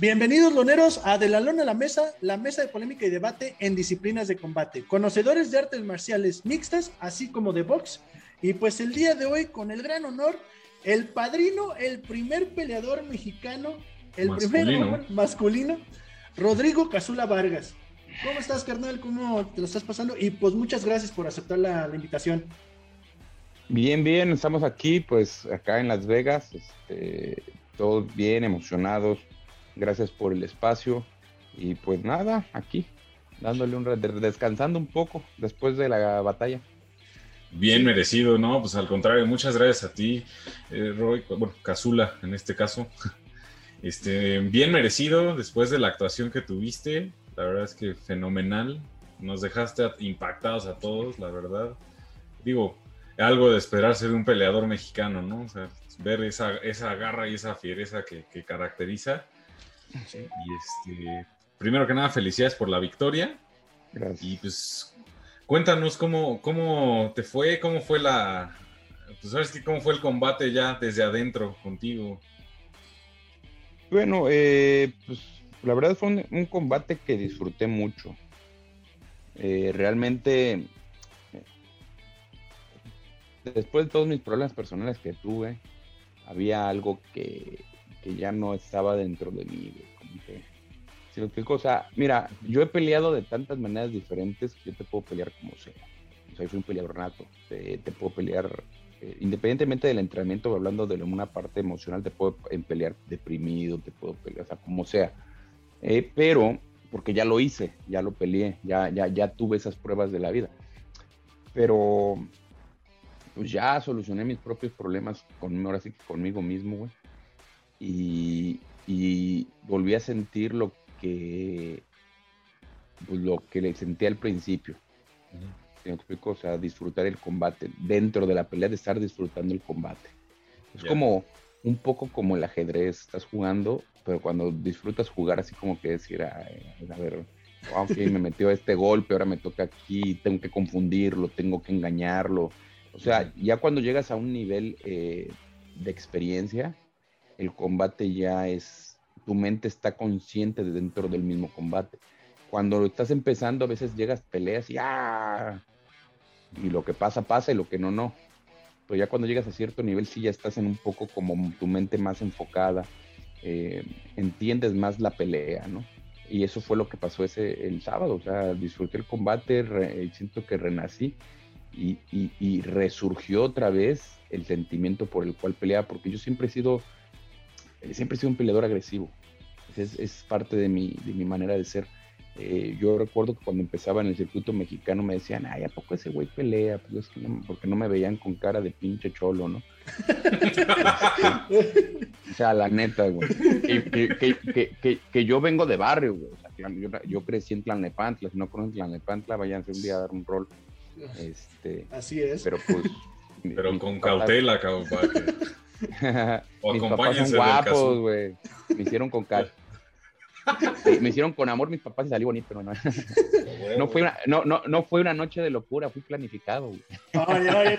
Bienvenidos, loneros, a De la Lona a la Mesa, la mesa de polémica y debate en disciplinas de combate. Conocedores de artes marciales mixtas, así como de box. Y pues el día de hoy, con el gran honor, el padrino, el primer peleador mexicano, el primer masculino, Rodrigo Casula Vargas. ¿Cómo estás, carnal? ¿Cómo te lo estás pasando? Y pues muchas gracias por aceptar la, invitación. Bien, bien, estamos aquí, pues acá en Las Vegas, este, todos bien emocionados, gracias por el espacio y pues nada, aquí dándole un descansando un poco después de la batalla. Bien merecido, ¿no? Pues al contrario, muchas gracias a ti, eh, Roy, bueno, Casula en este caso. Este, bien merecido después de la actuación que tuviste, la verdad es que fenomenal, nos dejaste impactados a todos, la verdad. Digo, algo de esperarse de un peleador mexicano, ¿no? O sea, ver esa, esa garra y esa fiereza que, que caracteriza y este, primero que nada, felicidades por la victoria. Gracias. Y pues cuéntanos cómo, cómo te fue, cómo fue la, pues sabes que cómo fue el combate ya desde adentro contigo. Bueno, eh, pues la verdad fue un, combate que disfruté mucho. Eh, realmente, después de todos mis problemas personales que tuve, había algo que, que ya no estaba dentro de mí, Como que, si lo explico, o sea, mira, yo he peleado de tantas maneras diferentes que yo te puedo pelear como sea. O sea, yo soy un peleador nato, te, puedo pelear, eh, independientemente del entrenamiento, hablando de una parte emocional, te puedo pelear deprimido, te puedo pelear, o sea, como sea. Eh, pero, porque ya lo hice, ya lo peleé, ya, ya, ya tuve esas pruebas de la vida. Pero, pues ya solucioné mis propios problemas con, ahora sí conmigo mismo, güey y, volví a sentir lo que pues, lo que le sentí al principio. O sea, disfrutar el combate. Dentro de la pelea, de estar disfrutando el combate. Es como un poco como el ajedrez. Estás jugando, pero cuando disfrutas jugar, así como que decir, a ver, me metió este golpe, ahora me toca aquí, tengo que confundirlo, tengo que engañarlo. O sea, ya cuando llegas a un nivel eh, de experiencia, el combate ya es, tu mente está consciente de dentro del mismo combate. Cuando estás empezando, a veces llegas, peleas y ¡ah! Y lo que pasa, pasa y lo que no, no. Pero ya cuando llegas a cierto nivel, sí ya estás en un poco como tu mente más enfocada, eh, entiendes más la pelea, ¿no? Y eso fue lo que pasó ese el sábado, o sea, disfruté el combate, siento que renací y, y, resurgió otra vez el sentimiento por el cual peleaba, porque yo siempre he sido eh, siempre he sido un peleador agresivo. Es, parte de mi, de mi, manera de ser. Eh, yo recuerdo que cuando empezaba en el circuito mexicano me decían, ay, ¿a poco ese güey pelea? Pues es que no, porque no me veían con cara de pinche cholo, ¿no? o sea, la neta, güey. Que, yo vengo de barrio, güey. yo, crecí en Tlalnepantla. Si no conocen Tlalnepantla, váyanse un día a dar un rol. Este, Así es. Pero pues. Pero con cautela, cabrón. O mis papás son guapos, güey. Me hicieron con cal. me hicieron con amor mis papás y salí bonito, ¿no? no, fue una, no, no, no fue una noche de locura, fue planificado, güey. Ay, ay,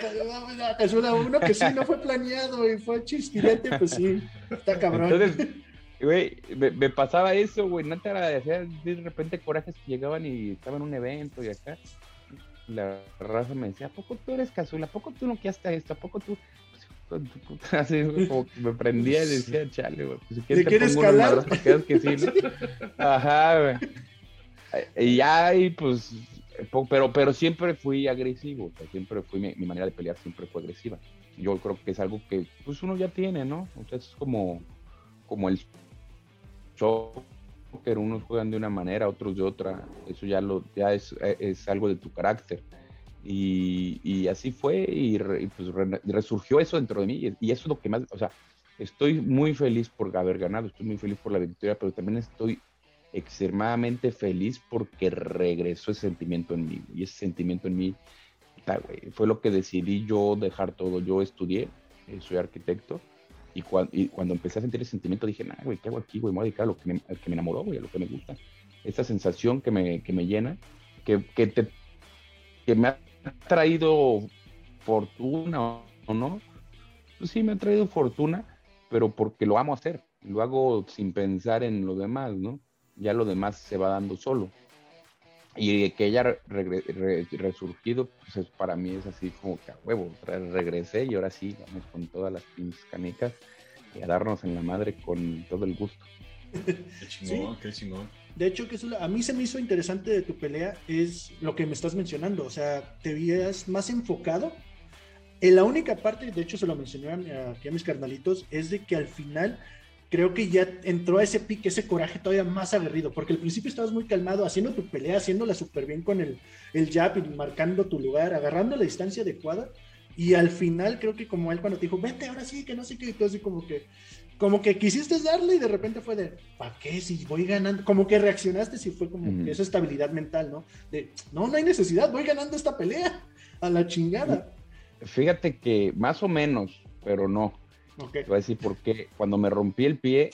te suena uno que sí, no fue planeado y fue chisquilete, pues sí, está cabrón. Entonces, güey, me, pasaba eso, güey, no te agradecía de repente corajes que llegaban y estaban en un evento y acá. La raza me decía, ¿a poco tú eres casual? ¿A poco tú no quedaste esto? ¿A poco tú? Así como que me prendía y decía, chale, güey. Pues, si quieres escalar? Que sí, Ajá, güey. Y ya, y pues, pero, pero siempre fui agresivo, siempre fui, mi, manera de pelear siempre fue agresiva. Yo creo que es algo que, pues, uno ya tiene, ¿no? O sea, es como, como el soccer, unos juegan de una manera, otros de otra. Eso ya, lo, ya es, es algo de tu carácter. Y, así fue y, pues resurgió eso dentro de mí y, eso es lo que más, o sea, estoy muy feliz por haber ganado, estoy muy feliz por la victoria, pero también estoy extremadamente feliz porque regresó ese sentimiento en mí y ese sentimiento en mí fue lo que decidí yo dejar todo. Yo estudié, eh, soy arquitecto y, cuando empecé a sentir ese sentimiento dije, nah, güey, ¿qué hago aquí, güey? Me voy a dedicar a lo que me, que me enamoró, güey, a lo que me gusta. Esa sensación que me, que me llena, que, que, te, que me traído fortuna o no, pues sí me ha traído fortuna, pero porque lo amo hacer. lo hago sin pensar en lo demás, ¿no? Ya lo demás se va dando solo. Y que haya resurgido, pues para mí es así como que a huevo, regresé y ahora sí, vamos con todas las pinches canicas y a darnos en la madre con todo el gusto. Qué chingón, qué chingón. De hecho, que a mí se me hizo interesante de tu pelea es lo que me estás mencionando, o sea, te veías más enfocado. En la única parte, de hecho se lo mencioné a mis carnalitos, es de que al final creo que ya entró a ese pique, ese coraje todavía más aguerrido, porque al principio estabas muy calmado, haciendo tu pelea, haciéndola súper bien con el, el jab y marcando tu lugar, agarrando la distancia adecuada, y al final creo que como él cuando te dijo, vete ahora sí, que no sé qué, y tú así como que, como que quisiste darle y de repente fue de, ¿para qué? Si voy ganando, como que reaccionaste si fue como esa estabilidad mental, ¿no? De, no, no hay necesidad, voy ganando esta pelea, a la chingada. Fíjate que más o menos, pero no. Te voy a decir por qué. Cuando me rompí el pie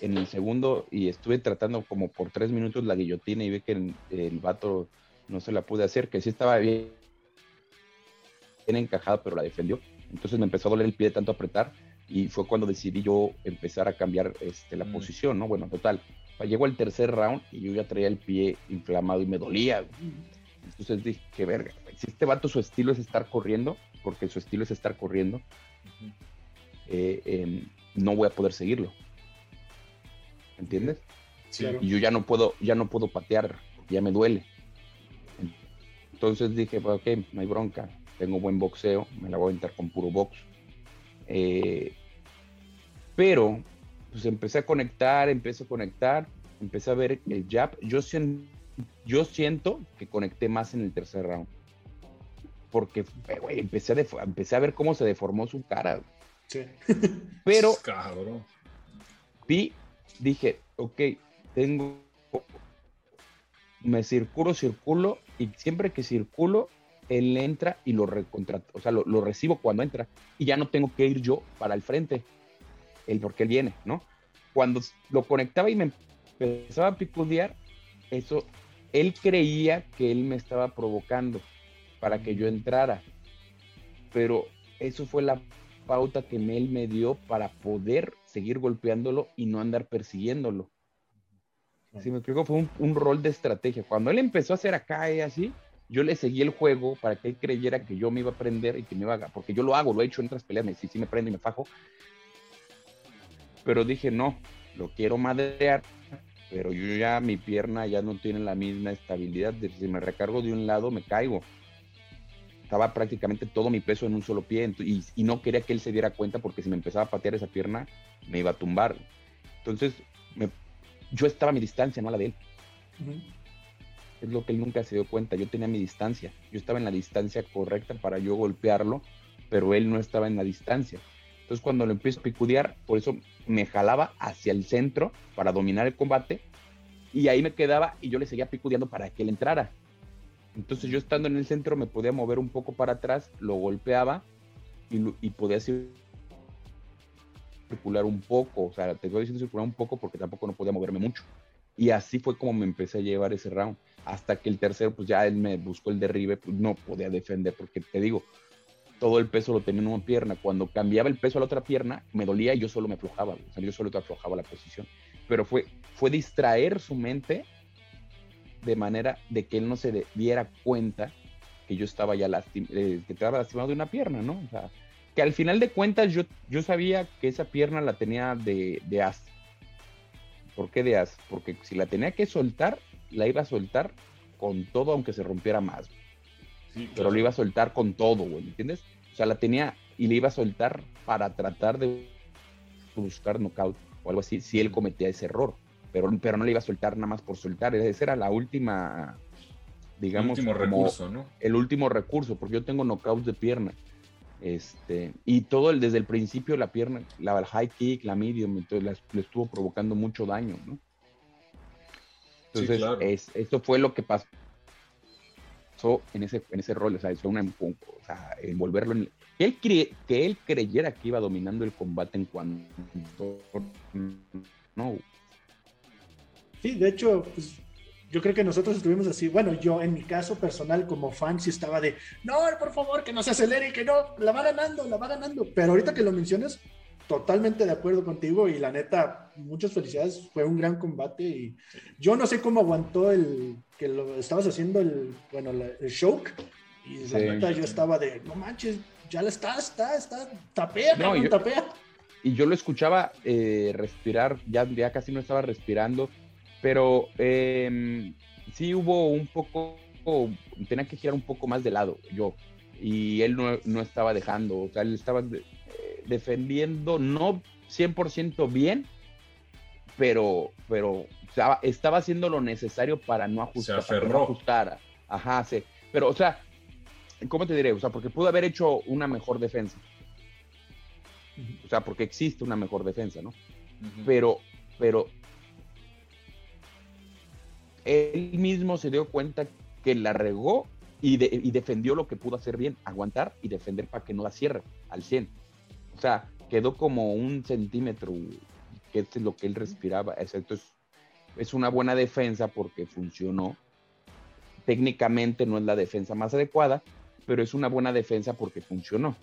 en el segundo y estuve tratando como por tres minutos la guillotina y vi que el, el vato no se la pude hacer, que sí estaba bien, bien encajado, pero la defendió. Entonces me empezó a doler el pie de tanto apretar y fue cuando decidí yo empezar a cambiar este, la mm. posición, ¿no? Bueno, total. Llegó el tercer round y yo ya traía el pie inflamado y me dolía. Entonces dije, qué verga. Si este vato su estilo es estar corriendo, porque su estilo es estar corriendo, eh, em, no voy a poder seguirlo. ¿Entiendes? Y yo ya no puedo, ya no puedo patear, ya me duele. Entonces dije, pues, ok, no hay bronca, tengo buen boxeo, me la voy a entrar con puro box. Eh, pero, pues empecé a conectar, empecé a conectar, empecé a ver el jab. Yo, yo siento que conecté más en el tercer round. Porque, empecé a, empecé a ver cómo se deformó su cara. Pero, vi, dije, ok, tengo, me circulo, circulo, y siempre que circulo, él entra y lo recontrata, o sea, lo, recibo cuando entra, y ya no tengo que ir yo para el frente, el porque él viene, ¿no? Cuando lo conectaba y me empezaba a picudear, eso, él creía que él me estaba provocando para que yo entrara, pero eso fue la pauta que él me dio para poder seguir golpeándolo y no andar persiguiéndolo. Si me explico, fue un, rol de estrategia. Cuando él empezó a hacer acá y así, yo le seguí el juego para que él creyera que yo me iba a prender y que me iba a... Porque yo lo hago, lo he hecho en otras peleas, me, sí, sí me prendo y me fajo. Pero dije, no, lo quiero madrear, pero yo ya, mi pierna ya no tiene la misma estabilidad. Si me recargo de un lado, me caigo estaba prácticamente todo mi peso en un solo pie y, no quería que él se diera cuenta porque si me empezaba a patear esa pierna me iba a tumbar. Entonces yo estaba a mi distancia, no a la de él. Es lo que él nunca se dio cuenta. Yo tenía mi distancia. Yo estaba en la distancia correcta para yo golpearlo, pero él no estaba en la distancia. Entonces cuando lo empiezo a picudear, por eso me jalaba hacia el centro para dominar el combate y ahí me quedaba y yo le seguía picudeando para que él entrara. Entonces yo estando en el centro me podía mover un poco para atrás, lo golpeaba y, podía circular un poco, o sea, te estoy diciendo circular un poco porque tampoco no podía moverme mucho. Y así fue como me empecé a llevar ese round. Hasta que el tercero, pues ya él me buscó el derribe, pues no podía defender, porque te digo, todo el peso lo tenía en una pierna. Cuando cambiaba el peso a la otra pierna, me dolía y yo solo me aflojaba, o sea, yo solo te aflojaba la posición. Pero fue, fue distraer su mente de manera de que él no se diera cuenta que yo estaba ya eh, que estaba lastimado de una pierna, ¿no? O sea, que al final de cuentas yo, yo sabía que esa pierna la tenía de, de as. ¿Por qué de as? Porque si la tenía que soltar, la iba a soltar con todo aunque se rompiera más. Pero lo iba a soltar con todo, güey, ¿entiendes? O sea, la tenía y le iba a soltar para tratar de buscar knockout o algo así si él cometía ese error pero, pero no le iba a soltar nada más por soltar. Esa era la última, digamos. El último recurso, ¿no? El último recurso, porque yo tengo knockouts de pierna. Este, y todo el, desde el principio la pierna, la high kick, la medium, entonces le estuvo provocando mucho daño, ¿no? Entonces, esto fue lo que pasó en ese, en ese rol, o sea, una, o sea, envolverlo en... Que él, que él creyera que iba dominando el combate en cuanto... No, Sí, de hecho, pues, yo creo que nosotros estuvimos así. Bueno, yo en mi caso personal como fan sí estaba de, no, por favor, que no se acelere, que no, la va ganando, la va ganando. Pero ahorita que lo mencionas, totalmente de acuerdo contigo y la neta, muchas felicidades, fue un gran combate y yo no sé cómo aguantó el que lo estabas haciendo el, bueno, el show y la neta yo estaba de, no manches, ya la está, está, está, tapea, no, tapea. Y yo lo escuchaba eh, respirar, ya, ya casi no estaba respirando, pero eh, sí hubo un poco, tenía que girar un poco más de lado yo, y él no, no estaba dejando, o sea, él estaba defendiendo no 100% bien, pero, pero estaba, haciendo lo necesario para no ajustar. Se no ajustara. Ajá, sí. Pero, o sea, ¿cómo te diré? O sea, porque pudo haber hecho una mejor defensa. O sea, porque existe una mejor defensa, ¿no? Pero, pero él mismo se dio cuenta que la regó y, y, defendió lo que pudo hacer bien, aguantar y defender para que no la cierre al 100. O sea, quedó como un centímetro, que es lo que él respiraba. Esto es, es una buena defensa porque funcionó. Técnicamente no es la defensa más adecuada, pero es una buena defensa porque funcionó.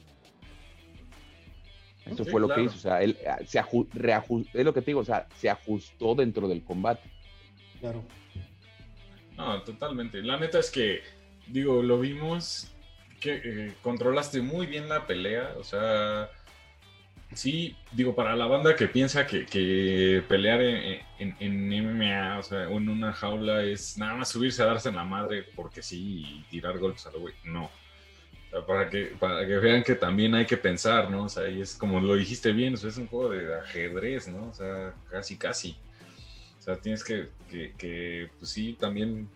Eso fue lo que hizo. O sea, él ah, se reajustó, es lo que te digo, o sea, se ajustó dentro del combate. Claro. No, totalmente. La neta es que, digo, lo vimos que eh, controlaste muy bien la pelea. O sea, Sí, digo, para la banda que piensa que, pelear en, MMA, o sea, en una jaula es nada más subirse a darse en la madre porque sí y tirar golpes a lo güey. No. para, que, para que vean que también hay que pensar, ¿no? O sea, y es como lo dijiste bien, o es un juego de ajedrez, ¿no? O sea, casi, casi. O sea, tienes que, que, pues sí, también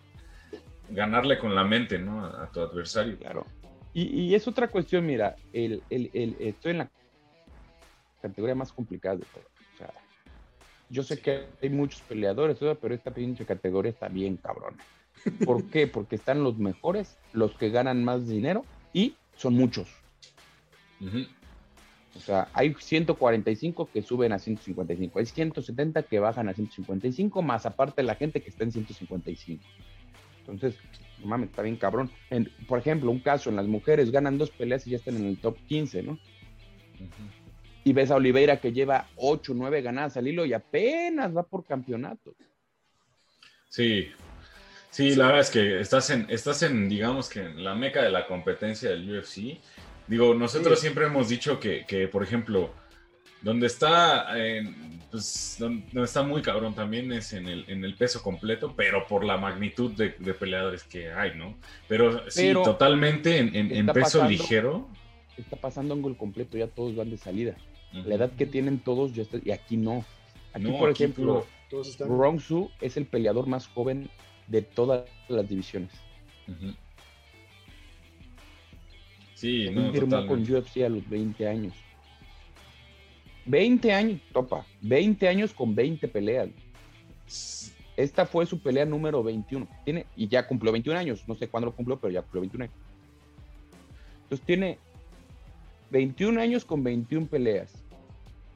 ganarle con la mente, ¿no? A, tu adversario. Claro. Y, es otra cuestión, mira, el, el, el, estoy en la categoría más complicada de todo. O sea, yo sé que hay muchos peleadores, pero esta pinche categoría está bien cabrón. ¿Por qué? Porque están los mejores, los que ganan más dinero y son muchos. O sea, hay 145 que suben a 155, hay 170 que bajan a 155, más aparte la gente que está en 155. Entonces, mames, está bien cabrón. por ejemplo, un caso, en las mujeres ganan dos peleas y ya están en el top 15, ¿no? Y ves a Oliveira que lleva 8, 9 ganadas al hilo y apenas va por campeonato. Sí, sí, la verdad es que estás en, estás en, digamos que en la meca de la competencia del UFC. Digo, nosotros siempre hemos dicho que, que, por ejemplo, donde está, pues, donde está muy cabrón también es en el, en el peso completo, pero por la magnitud de, peleadores que hay, ¿no? Pero sí, totalmente en, en peso ligero. Está pasando en gol completo, ya todos van de salida. La edad que tienen todos, ya está, y aquí no. Aquí, por ejemplo, Rongsu es el peleador más joven de todas las divisiones. Sí, no, firmó con UFC a los 20 años. 20 años, topa. 20 años con 20 peleas. Esta fue su pelea número 21. Tiene, y ya cumplió 21 años. No sé cuándo lo cumplió, pero ya cumplió 21 años. Entonces tiene 21 años con 21 peleas.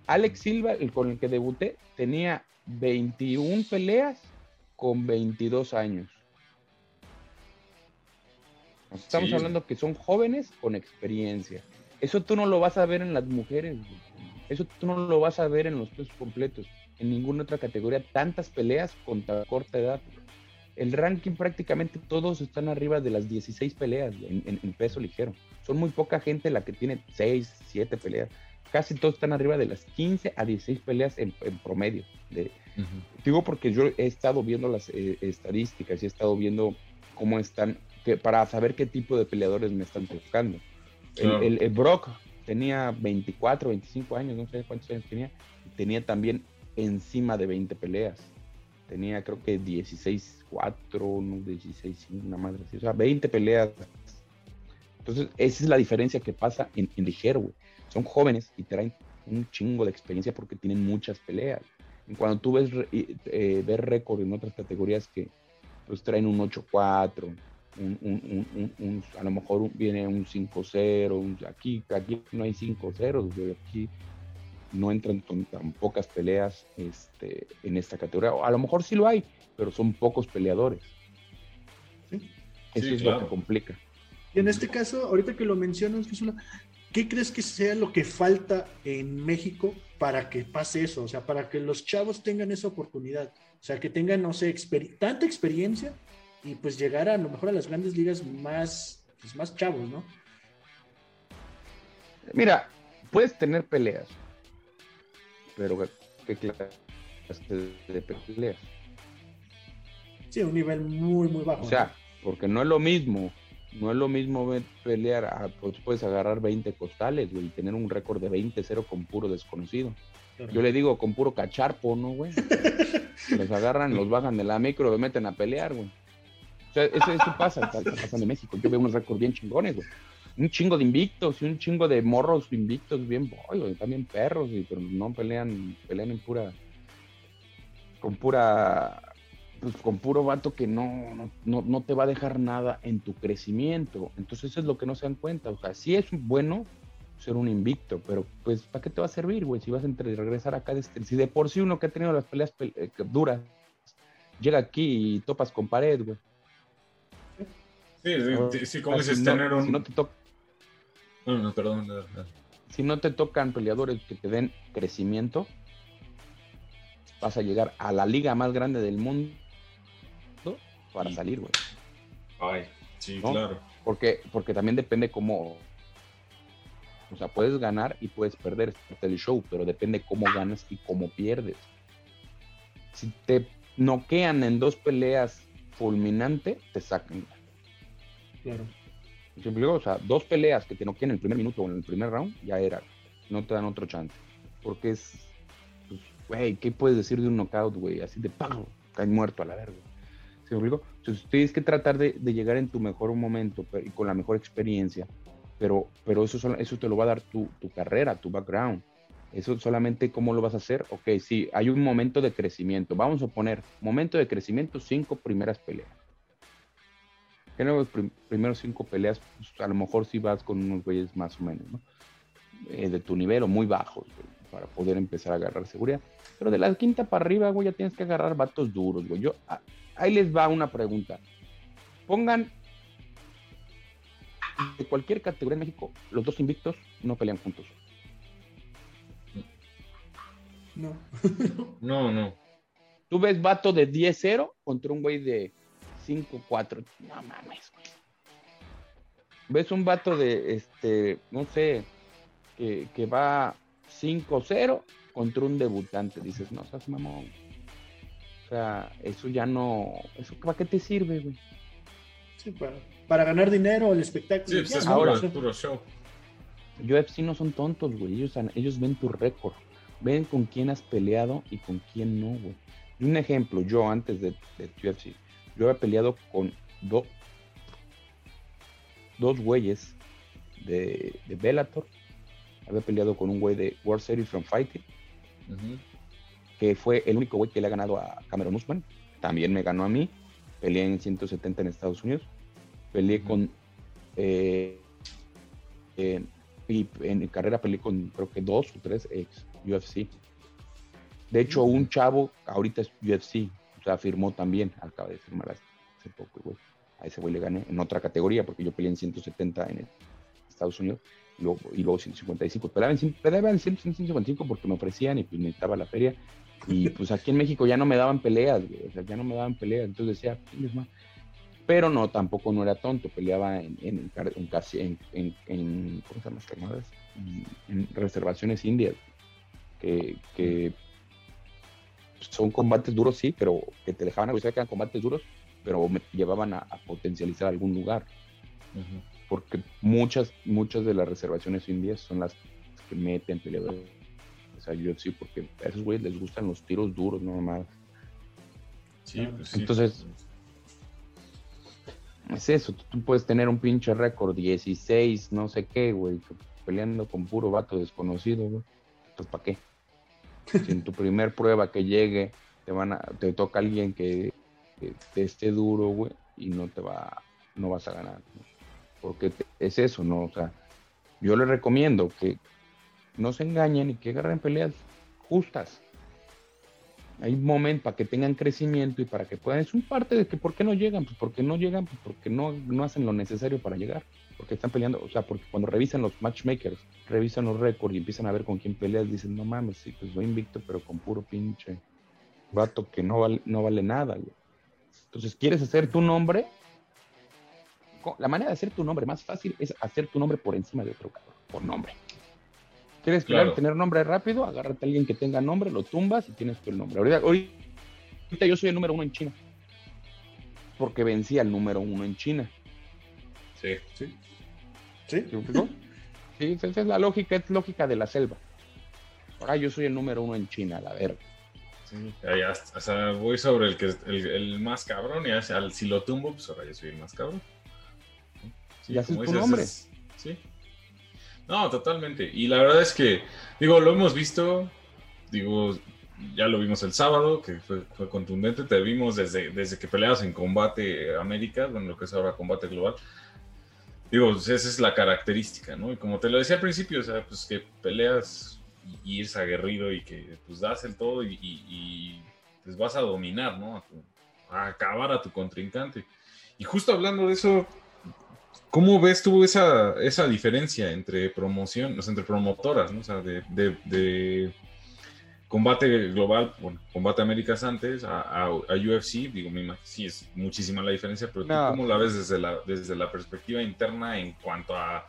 Alex Silva, el con el que debuté, tenía 21 peleas con 22 años. Estamos hablando que son jóvenes con experiencia. Eso tú no lo vas a ver en las mujeres. Eso tú no lo vas a ver en los pesos completos. En ninguna otra categoría. Tantas peleas con tan corta edad. El ranking prácticamente todos están arriba de las 16 peleas en peso ligero. Son muy poca gente la que tiene 6, 7 peleas. Casi todos están arriba de las 15 a 16 peleas en, promedio. De, Digo porque yo he estado viendo las eh, estadísticas y he estado viendo cómo están, que, para saber qué tipo de peleadores me están tocando. El, Brock tenía 24, 25 años, no sé cuántos años tenía, tenía también encima de 20 peleas. Tenía creo que 16, 4, no, 16, una madre así. O sea, 20 peleas entonces, esa es la diferencia que pasa en, ligero, güey. Son jóvenes y traen un chingo de experiencia porque tienen muchas peleas. cuando tú ves, eh, ves récord en otras categorías que pues traen un 8-4, un, a lo mejor viene un 5-0, aquí, aquí no hay 5-0, aquí no entran con tan pocas peleas este, en esta categoría. A lo mejor sí lo hay, pero son pocos peleadores. Eso es lo que complica. Y en este caso, ahorita que lo mencionas, ¿qué crees que sea lo que falta en México para que pase eso? O sea, para que los chavos tengan esa oportunidad. O sea, que tengan, no sé, tanta experiencia y pues llegar a, lo mejor a las grandes ligas más, pues, más chavos, ¿no? Mira, puedes tener peleas, pero ¿qué clase de peleas? Sí, un nivel muy, muy bajo. O sea, porque no es lo mismo, no es lo mismo pelear, pues puedes agarrar 20 costales, güey, y tener un récord de 20-0 con puro desconocido. Yo le digo con puro cacharpo, ¿no, güey? los agarran, los bajan de la micro, los meten a pelear, güey. O sea, eso, eso pasa, pasando en México. Yo veo unos récords bien chingones, güey un chingo de invictos y un chingo de morros invictos bien boy, también perros, y, pero no pelean, pelean en pura, con pura, pues con puro vato que no, no, no te va a dejar nada en tu crecimiento. Entonces eso es lo que no se dan cuenta. O sea, sí es bueno ser un invicto, pero pues ¿para qué te va a servir, güey? Si vas a regresar acá, de este, si de por sí uno que ha tenido las peleas eh, duras, llega aquí y topas con pared, güey. Sí, sí, como dices, tener un... Si no te toca no, no, perdón. Si no te tocan peleadores que te den crecimiento, vas a llegar a la liga más grande del mundo para salir, güey. Ay, sí, claro. Porque, porque también depende cómo. O sea, puedes ganar y puedes perder, es parte del show, pero depende cómo ganas y cómo pierdes. Si te noquean en dos peleas fulminante, te sacan. Claro. O sea, dos peleas que te noquean en el primer minuto o en el primer round, ya era. No te dan otro chance. Porque es, pues, güey, ¿qué puedes decir de un knockout, güey? Así de pago, cae muerto a la verga. ¿Se me? Entonces tienes que tratar de, llegar en tu mejor momento y con la mejor experiencia. Pero, pero eso, eso te lo va a dar tu, tu carrera, tu background. Eso solamente cómo lo vas a hacer. Ok, sí, hay un momento de crecimiento. Vamos a poner momento de crecimiento, cinco primeras peleas en los primeros cinco peleas, pues, a lo mejor sí vas con unos güeyes más o menos, ¿no? Eh, de tu nivel o muy bajos, para poder empezar a agarrar seguridad. Pero de la quinta para arriba, güey, ya tienes que agarrar vatos duros, güey. Yo, ah, ahí les va una pregunta. Pongan de cualquier categoría en México, los dos invictos no pelean juntos. No. no, no. Tú ves vato de 10-0 contra un güey de 5-4. No mames, güey. Ves un vato de, este, no sé, que, que va 5-0 contra un debutante. Dices, no seas mamón. O sea, eso ya no. ¿Eso para qué te sirve, güey? Sí, para, para ganar dinero, el espectáculo. Sí, pues ahora, puro show. UFC no son tontos, güey. Ellos, ellos ven tu récord. Ven con quién has peleado y con quién no, güey. Y un ejemplo, yo antes de, de UFC, yo había peleado con dos dos güeyes de, de Bellator. Había peleado con un güey de World Series from Fighting. Que fue el único güey que le ha ganado a Cameron Usman. También me ganó a mí. Peleé en 170 en Estados Unidos. Peleé con. Eh, y en carrera peleé con creo que dos o tres ex UFC. De hecho, un chavo ahorita es UFC, sea, firmó también, acaba de firmar hace poco, güey. A ese güey le gané en otra categoría, porque yo peleé en 170 en Estados Unidos y luego, y luego 155. Peleaba en, peleaba en 155 porque me ofrecían y pues necesitaba la feria. Y pues aquí en México ya no me daban peleas, güey. O sea, ya no me daban peleas. Entonces decía, más. Pero no, tampoco no era tonto. Peleaba en, en, en ¿cómo se llama? En reservaciones indias. Que son combates duros, sí, pero que te dejaban a que eran combates duros, pero me llevaban a, potencializar algún lugar. Porque muchas, muchas de las reservaciones indias son las que meten peleadores a UFC, porque a esos güeyes les gustan los tiros duros, no más. Sí, pues sí. Entonces, es eso, tú puedes tener un pinche récord 16, no sé qué, güey, peleando con puro vato desconocido, güey. Pues, ¿para qué? Si en tu primer prueba que llegue te van a, te toca alguien que, te esté duro, güey, y no te va, no vas a ganar. Porque es eso, ¿no? O sea, yo les recomiendo que no se engañen y que agarren peleas justas. Hay un momento para que tengan crecimiento y para que puedan. Es un parte de que por qué no llegan, pues porque no llegan, pues porque no, no hacen lo necesario para llegar. Porque están peleando, o sea, porque cuando revisan los matchmakers, revisan los récords y empiezan a ver con quién peleas, dicen, no mames, sí, pues voy invicto, pero con puro pinche vato que no vale, no vale nada. Entonces, ¿quieres hacer tu nombre? La manera de hacer tu nombre más fácil es hacer tu nombre por encima de otro cabrón, por nombre. ¿Quieres tener nombre rápido? Agárrate a alguien que tenga nombre, lo tumbas y tienes tu nombre. Ahorita, ahorita yo soy el número uno en China. Porque vencí al número uno en China. Sí. Sí. ¿Sí? Sí, esa es la lógica, es lógica de la selva. Ahora yo soy el número uno en China, la verga. Sí, o sea, voy sobre el que el, más cabrón y al, si lo tumbo, pues ahora yo soy el más cabrón. Sí, ya tu nombre. sí. No, totalmente. Y la verdad es que, digo, lo hemos visto, digo, ya lo vimos el sábado, que fue, contundente, te vimos desde, desde que peleabas en Combate América, bueno, lo que es ahora Combate Global. Digo, pues, esa es la característica, ¿no? Y como te lo decía al principio, o sea, pues que peleas y, es aguerrido y que pues das el todo y, pues vas a dominar, ¿no? a acabar a tu contrincante. Y justo hablando de eso, ¿Cómo ves tú esa, esa diferencia entre promoción, o sea, entre promotoras, ¿no? O sea, de, combate global, bueno, combate Américas antes a, UFC? Digo, me imagino, sí es muchísima la diferencia, pero cómo la ves desde la, desde la perspectiva interna en cuanto a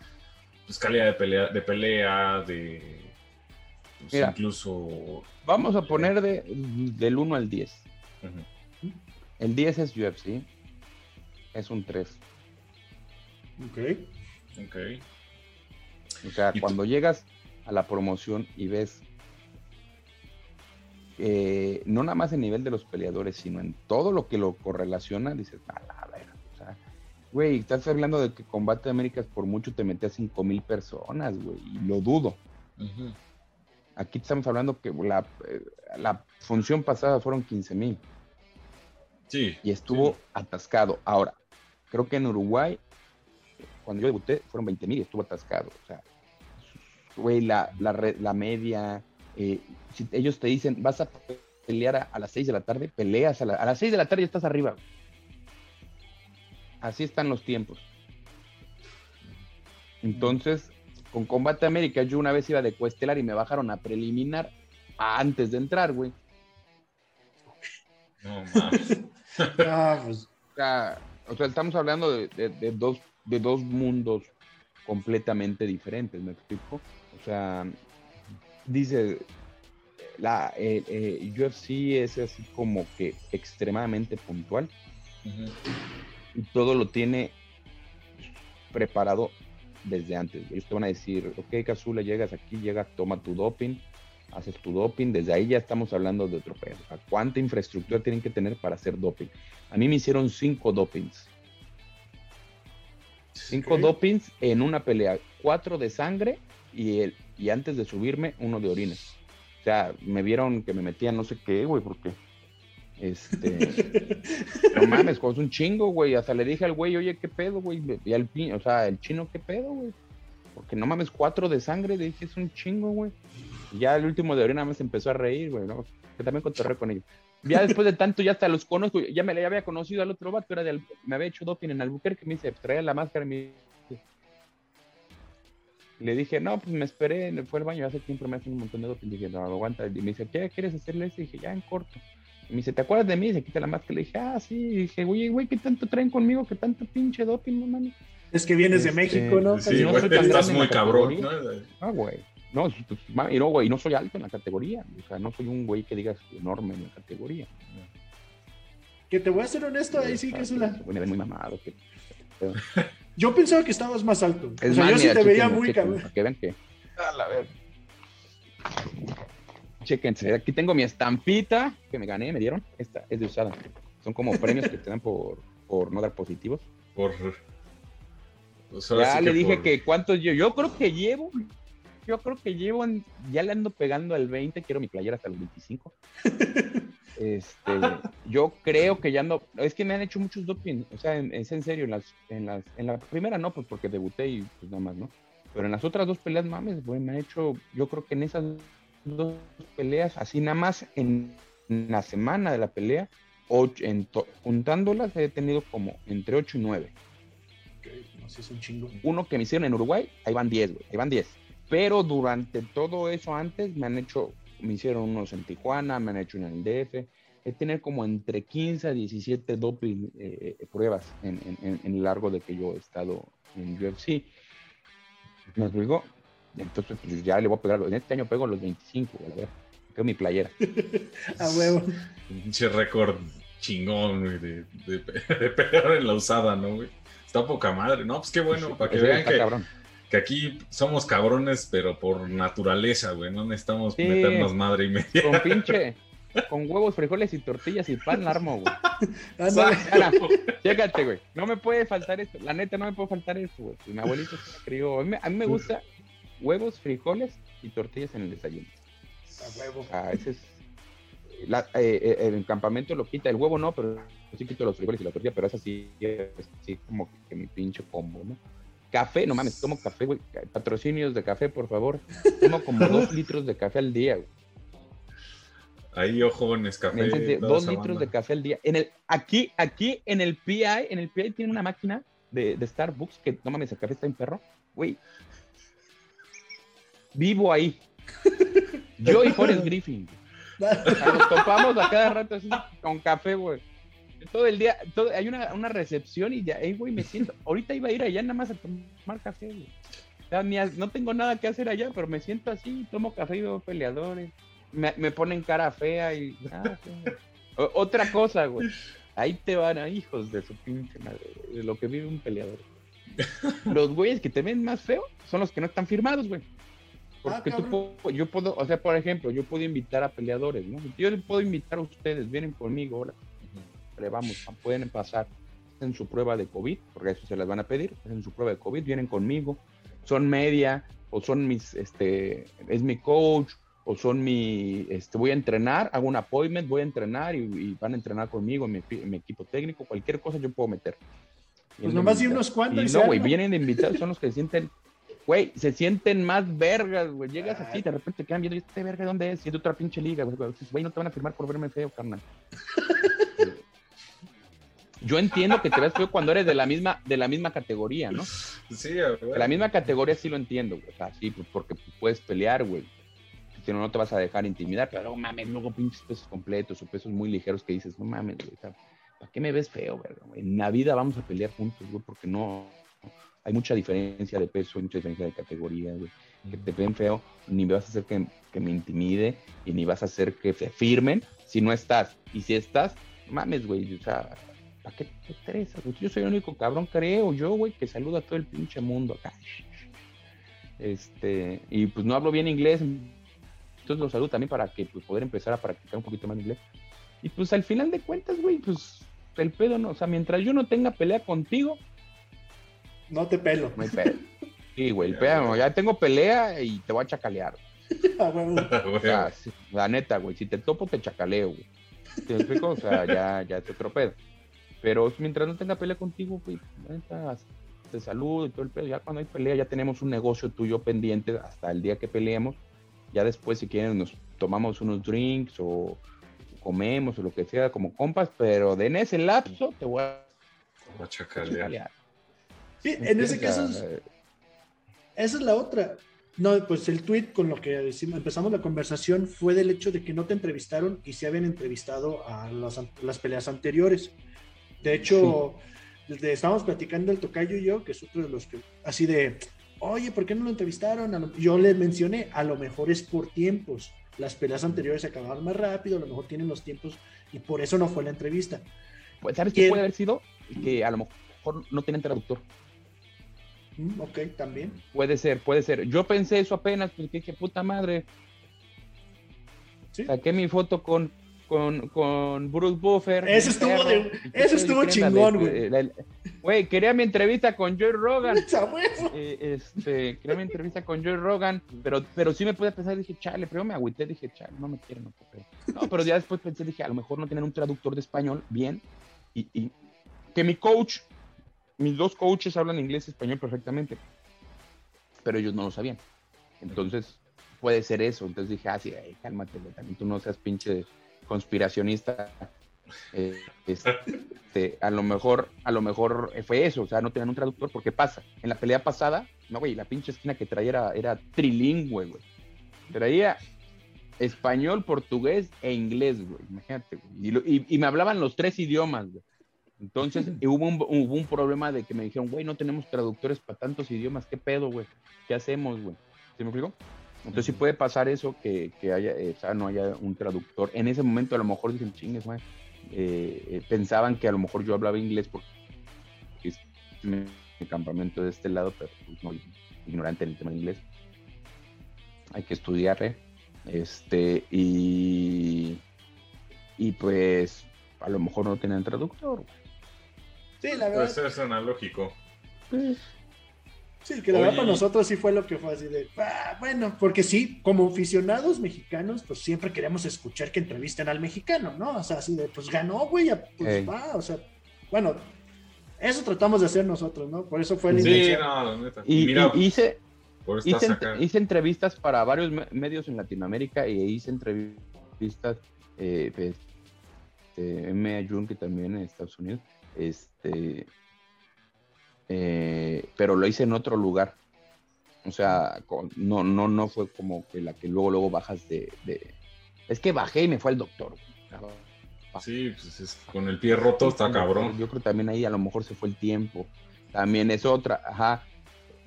pues, calidad de pelea, de pelea, de pues, incluso... Vamos a poner de, del 1 al 10. El 10 es UFC, es un 3. Ok. Ok. O sea, cuando llegas a la promoción y ves, eh, no nada más en nivel de los peleadores, sino en todo lo que lo correlaciona, dices, a la ver, o sea, güey, estás hablando de que Combate de Américas por mucho te metías a 5 mil personas, güey, y lo dudo. Aquí estamos hablando que la, eh, la función pasada fueron 15 mil. Sí. Y estuvo atascado. Ahora, creo que en Uruguay cuando yo debuté fueron 20 mil y estuvo atascado. O sea, güey, la, la, media, eh, si ellos te dicen, vas a pelear a, las 6 de la tarde, peleas a, las 6 de la tarde y estás arriba. Así están los tiempos. Entonces, con Combate América, yo una vez iba de cuestelar y me bajaron a preliminar antes de entrar, güey. No mames. Ah, pues. o, sea, estamos hablando de dos de dos mundos completamente diferentes, ¿me explico? O sea, dice, la eh, eh, UFC es así como que extremadamente puntual y todo lo tiene preparado desde antes. Ellos te van a decir, ok, Cazula, llegas aquí, llegas, toma tu doping, haces tu doping, desde ahí ya estamos hablando de otro pedo. ¿Cuánta infraestructura tienen que tener para hacer doping? A mí me hicieron cinco dopings Cinco dopings en una pelea, cuatro de sangre y, el, y antes de subirme, uno de orines. O sea, me vieron que me metían no sé qué, güey, porque. Este. no mames, es un chingo, güey. Hasta le dije al güey, oye, ¿qué pedo, güey? Y al o sea, el chino, ¿qué pedo, güey? Porque no mames, cuatro de sangre, le dije, es un chingo, güey. Y ya el último de orina me empezó a reír, güey, ¿no? Que también contorré con ellos. Ya después de tanto, ya hasta los conozco, ya me había conocido al otro vato, era de, me había hecho doping en Albuquerque, me dice, pues, traía la máscara, me le dije, no, pues me esperé, fue al baño, hace tiempo me hace un montón de doping, dije, no, aguanta, y me dice, ¿qué quieres hacerle eso? Y dije, ya, en corto. Y me dice, ¿te acuerdas de mí? Y se quita la máscara, le dije, ah, sí, y dije, güey, güey, ¿qué tanto traen conmigo? ¿Qué tanto pinche doping, no mames? Es que vienes de este, México, ¿no? Sí, güey, estás muy cabrón, ¿no? Ah, güey. No, pues, y no, güey, no soy alto en la categoría. O sea, no soy un güey que digas enorme en la categoría. Que te voy a ser honesto, ahí sí que es una. Me ven muy mamado. Que... Yo pensaba que estabas más alto. o sea, yo sí te veía muy cabrón. que vean que. A ver. Chéquense, aquí tengo mi estampita que me gané, me dieron. Esta es de usada. Son como premios que te dan por, por no dar positivos. Por. Pues ya le dije que cuántos yo. Yo creo que llevo yo creo que llevo, ya le ando pegando al 20, quiero mi playera hasta el 25. este, yo creo que ya ando, es que me han hecho muchos doping, o sea, es en serio, en las, en las, en la primera no, pues porque debuté y pues nada más, ¿no? Pero en las otras dos peleas, mames, güey, me ha hecho, yo creo que en esas dos peleas, así nada más en la semana de la pelea, ocho, en juntándolas he tenido como entre 8 y 9. no sé, es un chingo. Uno que me hicieron en Uruguay, ahí van 10, güey, ahí van 10. Pero durante todo eso antes me han hecho, me hicieron unos en Tijuana, me han hecho uno en el DF. He tenido como entre 15 a 17 doping eh, eh, pruebas en, en, en, el largo de que yo he estado en UFC. Me explico. Entonces, pues ya le voy a pegar. En este año pego los 25, a ver. Quedó mi playera. a huevo. Un pinche récord chingón, güey, de, de, de, pegar en la usada, ¿no, güey? Está poca madre. No, pues qué bueno, para que vean que, que, aquí somos cabrones, pero por naturaleza, güey. No necesitamos sí, meternos madre y media. Con pinche. Con huevos, frijoles y tortillas y pan armo, güey. Chécate, güey. No me puede faltar esto. La neta, no me puede faltar esto, güey. Mi abuelito se crió. A mí, a mí me gusta huevos, frijoles y tortillas en el desayuno. A huevo. Ah, ese es. La, eh, el campamento lo quita, el huevo no, pero sí quito los frijoles y la tortilla, pero es así, es así como que mi pinche combo, ¿no? Café, no mames, tomo café, güey. Patrocinios de café, por favor. Tomo como dos litros de café al día, güey. Ahí, ojo, café. Dos litros banda. de café al día. En el, aquí, aquí, en el PI, en el PI tiene una máquina de, de Starbucks que, no mames, el café está en perro. Güey, vivo ahí. Yo y Forrest Griffin. Nos topamos a cada rato así con café, güey. Todo el día, todo, hay una, una recepción y ya, hey, güey, me siento. Ahorita iba a ir allá nada más a tomar café, güey. O sea, ni a, no tengo nada que hacer allá, pero me siento así, tomo café y veo peleadores. Me, me ponen cara fea y. Ah, o, otra cosa, güey. Ahí te van a hijos de su pinche madre, de lo que vive un peleador. Los güeyes que te ven más feo son los que no están firmados, güey. Porque ah, tú, yo puedo, o sea, por ejemplo, yo puedo invitar a peleadores, ¿no? Yo les puedo invitar a ustedes, vienen conmigo ahora. -huh. Vamos, pueden pasar en su prueba de COVID, porque eso se les van a pedir, en su prueba de COVID, vienen conmigo, son media, o son mis, este, es mi coach, o son mi, este, voy a entrenar, hago un appointment, voy a entrenar y, y van a entrenar conmigo, mi, mi, equipo técnico, cualquier cosa yo puedo meter. Pues nomás y unos cuantos. Y no, güey, vienen de invitados, son los que se sienten Güey, se sienten más vergas, güey. Llegas así, de repente quedan viendo, ¿y este verga dónde es? Y es de otra pinche liga, güey. Güey, no te van a firmar por verme feo, carnal. Yo entiendo que te ves feo cuando eres de la misma, de la misma categoría, ¿no? Sí, güey. De la misma categoría sí lo entiendo, güey. O sea, sí, pues porque puedes pelear, güey. Si no, no te vas a dejar intimidar, pero no mames, luego pinches pesos completos o pesos muy ligeros que dices, no mames, güey. ¿Para qué me ves feo, verga? En la vida vamos a pelear juntos, güey, porque no, hay mucha diferencia de peso, hay mucha diferencia de categoría, güey. Que te ven feo, ni vas a hacer que, que, me intimide y ni vas a hacer que se firmen si no estás. Y si estás, mames, güey, o sea, ¿para qué te interesa? Güey? Yo soy el único cabrón, creo yo, güey, que saluda a todo el pinche mundo acá. Este, y pues no hablo bien inglés, entonces lo saludo también para que pues, poder empezar a practicar un poquito más inglés. Y pues al final de cuentas, güey, pues el pedo no, o sea, mientras yo no tenga pelea contigo, no te pelo. No hay pelo. Sí, güey, el pedo, ya tengo pelea y te voy a chacalear. o sea, la neta, güey, si te topo te chacaleo, güey. ¿Te explico? O sea, ya, ya te otro pedo. Pero mientras no tenga pelea contigo, neta, te saludo y todo el pedo. Ya cuando hay pelea, ya tenemos un negocio tuyo pendiente hasta el día que peleemos. Ya después, si quieren, nos tomamos unos drinks o comemos o lo que sea como compas, pero de en ese lapso te voy a, a chacalear. Sí, en ese caso, es, esa es la otra. No, pues el tweet con lo que decimos, empezamos la conversación fue del hecho de que no te entrevistaron y se habían entrevistado a las, las peleas anteriores. De hecho, sí. estábamos platicando el tocayo y yo, que es otro de los que, así de, oye, ¿por qué no lo entrevistaron? Yo le mencioné, a lo mejor es por tiempos. Las peleas anteriores se acababan más rápido, a lo mejor tienen los tiempos y por eso no fue la entrevista. Pues, ¿Sabes qué puede haber sido? Que a lo mejor no tienen traductor. Mm, ok, también. Puede ser, puede ser. Yo pensé eso apenas, porque dije, puta madre. ¿Sí? Saqué mi foto con, con, con Bruce Buffer. Eso estuvo, de, eso estuvo chingón, güey. Güey, quería mi entrevista con Joe Rogan. eh, este, quería mi entrevista con Joe Rogan, pero, pero sí me pude pensar, dije, chale, primero me agüité, dije, chale, no me quieren, no No, pero ya después pensé, dije, a lo mejor no tienen un traductor de español bien, y, y que mi coach mis dos coaches hablan inglés y español perfectamente, pero ellos no lo sabían. Entonces, puede ser eso. Entonces dije, ah, sí, ay, cálmate, también tú no seas pinche conspiracionista. Eh, este, a lo mejor, a lo mejor fue eso, o sea, no tenían un traductor, porque pasa. En la pelea pasada, no, güey, la pinche esquina que traía era, era trilingüe, güey. Traía español, portugués e inglés, güey. Imagínate, güey. Y, me hablaban los tres idiomas, güey. Entonces hubo un, hubo un problema de que me dijeron, güey, no tenemos traductores para tantos idiomas, ¿qué pedo, güey? ¿Qué hacemos, güey? ¿Sí me explico? Entonces sí puede pasar eso, que, que haya, eh, o sea, no haya un traductor. En ese momento a lo mejor dicen, chingues, güey. Eh, eh, pensaban que a lo mejor yo hablaba inglés porque es mi, campamento de este lado, pero pues, no, ignorante en el tema de inglés. Hay que estudiarle. Este, y, y pues a lo mejor no tienen traductor. Sí, la verdad. Puede ser analógico. Pues, Sí, que la verdad para nosotros sí fue lo que fue así de, ah, bueno, porque sí, como aficionados mexicanos, pues siempre queremos escuchar que entrevisten al mexicano, ¿no? O sea, así de, pues ganó, güey, pues va, o sea, bueno, eso tratamos de hacer nosotros, ¿no? Por eso fue el Sí, no, neta. Y, Mira, hice, hice, entrevistas para varios medios en Latinoamérica y hice entrevistas, eh, pues, este, M. Jun, que también en Estados Unidos, este eh, pero lo hice en otro lugar. O sea, no, no, no fue como que la que luego, luego bajas de, Es que bajé y me fue al doctor. Sí, pues con el pie roto está cabrón. Yo creo también ahí a lo mejor se fue el tiempo. También es otra, ajá.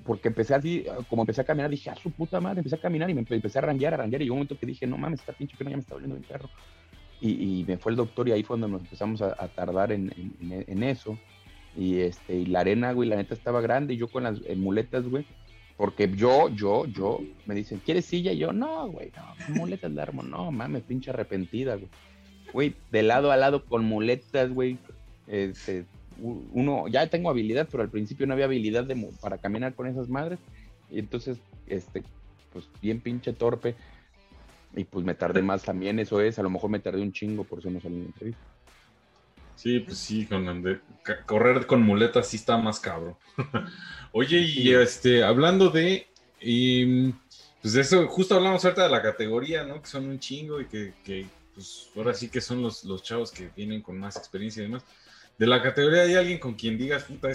Porque empecé así, como empecé a caminar, dije, a su puta madre, empecé a caminar y me empecé a ranguear, a ranguear. Y llegó un momento que dije, no mames, está pinche no ya me está volviendo mi perro. Y, me fue el doctor y ahí fue donde nos empezamos a, tardar en, en, eso. Y este, y la arena, güey, la neta estaba grande y yo con las muletas, güey. Porque yo, yo, yo, me dicen, ¿quieres silla? Y yo, no, güey, no, muletas de armo, no, mames, pinche arrepentida, güey. Güey, de lado a lado con muletas, güey. Este, uno, ya tengo habilidad, pero al principio no había habilidad de, para caminar con esas madres. Y entonces, este, pues bien pinche torpe. Y pues me tardé más también, eso es. A lo mejor me tardé un chingo, por eso no salí en entrevista. Sí, pues sí, con correr con muletas sí está más cabrón. Oye, y este, hablando de, y, pues de eso, justo hablamos ahorita de la categoría, ¿no? Que son un chingo y que, que pues ahora sí que son los, los chavos que vienen con más experiencia y demás. De la categoría hay alguien con quien digas, puta,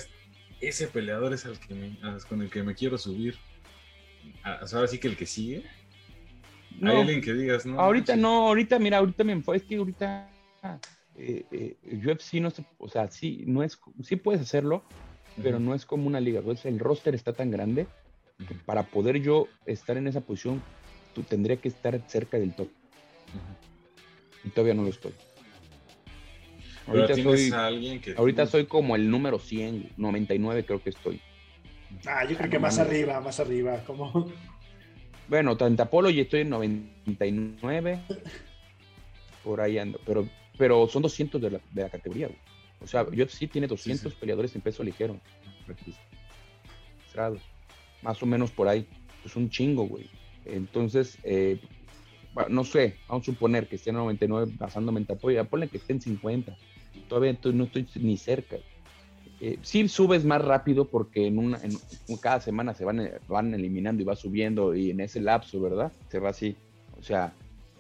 ese peleador es el que con el que me quiero subir. ahora sí que el que sigue. hay alguien que digas, no. Ahorita no, ahorita, mira, ahorita me es que ahorita eh, eh, UFC no se, o sea, sí, no es, sí puedes hacerlo, pero no es como una liga. Entonces, el roster está tan grande que para poder yo estar en esa posición, tú tendría que estar cerca del top. Y todavía no lo estoy. Ahorita, soy, ahorita soy como el número 100, 99 creo que estoy. Ah, yo creo que más arriba, más arriba, como... Bueno, Apolo y estoy en 99. Por ahí ando, pero pero son 200 de la, de la categoría, güey. O sea, UFC tiene 200 peleadores en peso ligero registrados. Más o menos por ahí. Es un chingo, güey. Entonces, eh, no sé, vamos a suponer que estén en 99 basándome en apoyo. Ponle que estén 50. Todavía no estoy ni cerca. Eh, sí subes más rápido porque en, una, en cada semana se van, van eliminando y va subiendo y en ese lapso, ¿verdad? Se va así. O sea,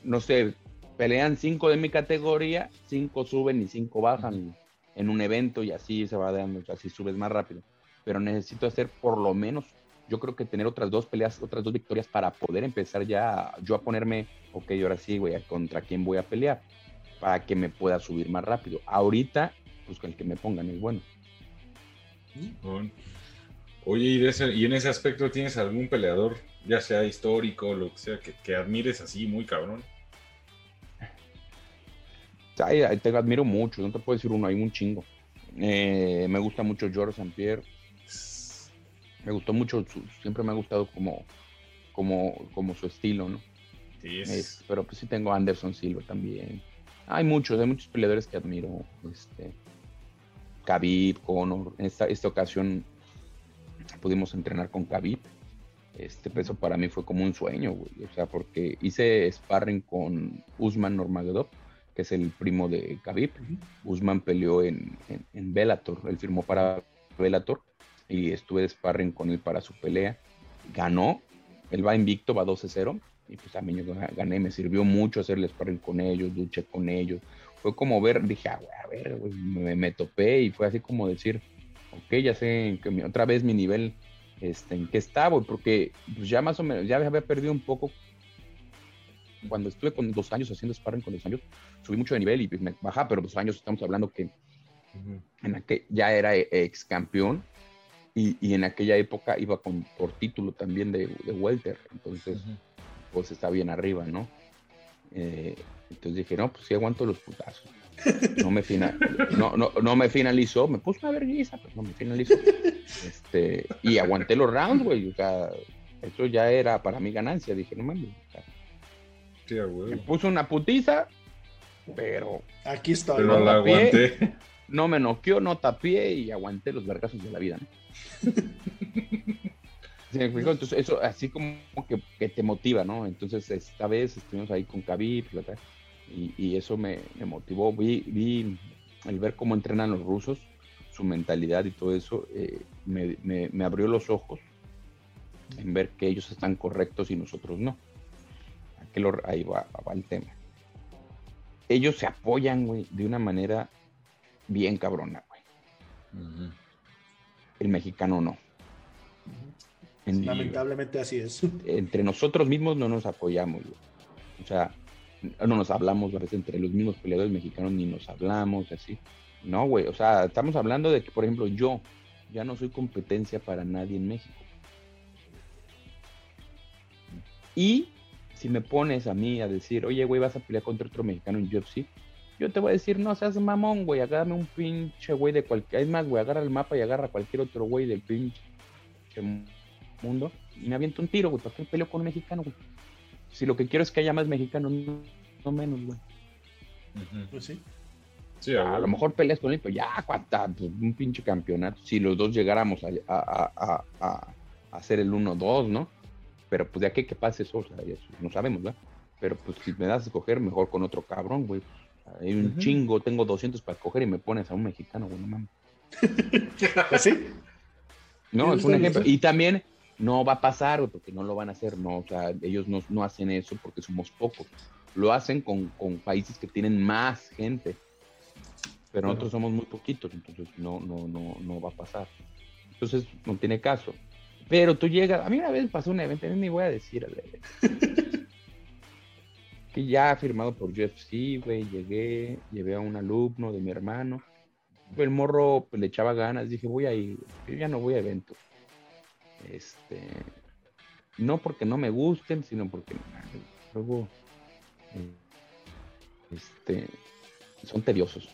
no sé, pelean cinco de mi categoría, cinco suben y cinco bajan en un evento y así se va dando, así subes más rápido. Pero necesito hacer por lo menos, yo creo que tener otras dos peleas, otras dos victorias para poder empezar ya yo a ponerme, ok, ahora sí, güey, contra quién voy a pelear, para que me pueda subir más rápido. Ahorita, pues con el que me pongan es bueno. Oye, y, en ese aspecto tienes algún peleador, ya sea histórico, lo que sea, que admires así muy cabrón? Te admiro mucho, no te puedo decir uno, hay un chingo. Eh, me gusta mucho George St. Pierre. Me gustó mucho, siempre me ha gustado como, como, como su estilo, ¿no? Sí, pero pues sí tengo Anderson Silva también. Hay muchos, hay muchos peleadores que admiro. Este, Khabib, Conor. En esta, esta ocasión pudimos entrenar con Khabib. Este, peso para mí fue como un sueño, güey. O sea, porque hice sparring con Usman Normagedov que es el primo de Khabib. Usman peleó en, en, Bellator, él firmó para Bellator y estuve de sparring con él para su pelea. Ganó, él va invicto, va 12-0 Y pues también yo gané, me sirvió mucho hacer el sparring con ellos, luché con ellos. Fue como ver, dije, ah, a ver, me, me, topé y fue así como decir, ok, ya sé que otra vez mi nivel, este, en qué estaba, porque pues ya más o menos, ya había perdido un poco cuando estuve con dos años haciendo sparring con dos años, subí mucho de nivel y pues me bajaba, pero dos años estamos hablando que en aquel, ya era ex campeón y, y, en aquella época iba con, por título también de, de welter, entonces pues está bien arriba, ¿no? Eh, entonces dije, no, pues sí aguanto los putazos. No me, final, no, no, no me finalizó, me puso una vergüenza, pero no me finalizó. Este, y aguanté los rounds, güey. O sea, eso ya era para mi ganancia. Dije, no mames. Me puso una putiza, pero. Aquí está. Pero no la aguanté. No me noqueó, no tapié y aguanté los vergazos de la vida, ¿no? Entonces, eso así como que, te motiva, ¿no? Entonces, esta vez estuvimos ahí con Khabib, y, y eso me, motivó. Vi, vi, el ver cómo entrenan los rusos, su mentalidad y todo eso, eh, me, abrió los ojos en ver que ellos están correctos y nosotros no. Ahí va, va, el tema. Ellos se apoyan, güey, de una manera bien cabrona, güey. El mexicano no. Lamentablemente así es. Entre nosotros mismos no nos apoyamos, O sea, no nos hablamos a veces entre los mismos peleadores mexicanos, ni nos hablamos, así. No, güey, o sea, estamos hablando de que, por ejemplo, yo ya no soy competencia para nadie en México. Y si me pones a mí a decir, oye, güey, vas a pelear contra otro mexicano en UFC, yo te voy a decir, no seas mamón, güey, agárrame un pinche güey de cualquier. Es más, güey, agarra el mapa y agarra cualquier otro güey del pinche mundo y me aviento un tiro, güey. ¿Para qué peleo con un mexicano, güey? Si lo que quiero es que haya más mexicanos, no, menos, güey. Pues sí. sí a, lo mejor peleas con él, pero ya, cuánta, pues, un pinche campeonato. Si los dos llegáramos a, a, a, hacer el 1-2, ¿no? Pero pues de aquí que pase eso, o sea, no sabemos, ¿verdad? Pero pues si me das a escoger, mejor con otro cabrón, güey. Hay un chingo, tengo 200 para escoger y me pones a un mexicano, güey, no mames. pues sí. No, es un ejemplo. Y también no va a pasar, porque no lo van a hacer, no, o sea, ellos no, hacen eso porque somos pocos. Lo hacen con, países que tienen más gente. Pero nosotros somos muy poquitos, entonces no, no, no, no va a pasar. Entonces no tiene caso. Pero tú llegas, a mí una vez pasó un evento, ni voy a decir, que ya firmado por UFC, güey, llegué, llevé a un alumno de mi hermano el morro pues, le echaba ganas, dije, voy a ir, yo ya no voy a eventos. Este, no porque no me gusten, sino porque luego este, son tediosos.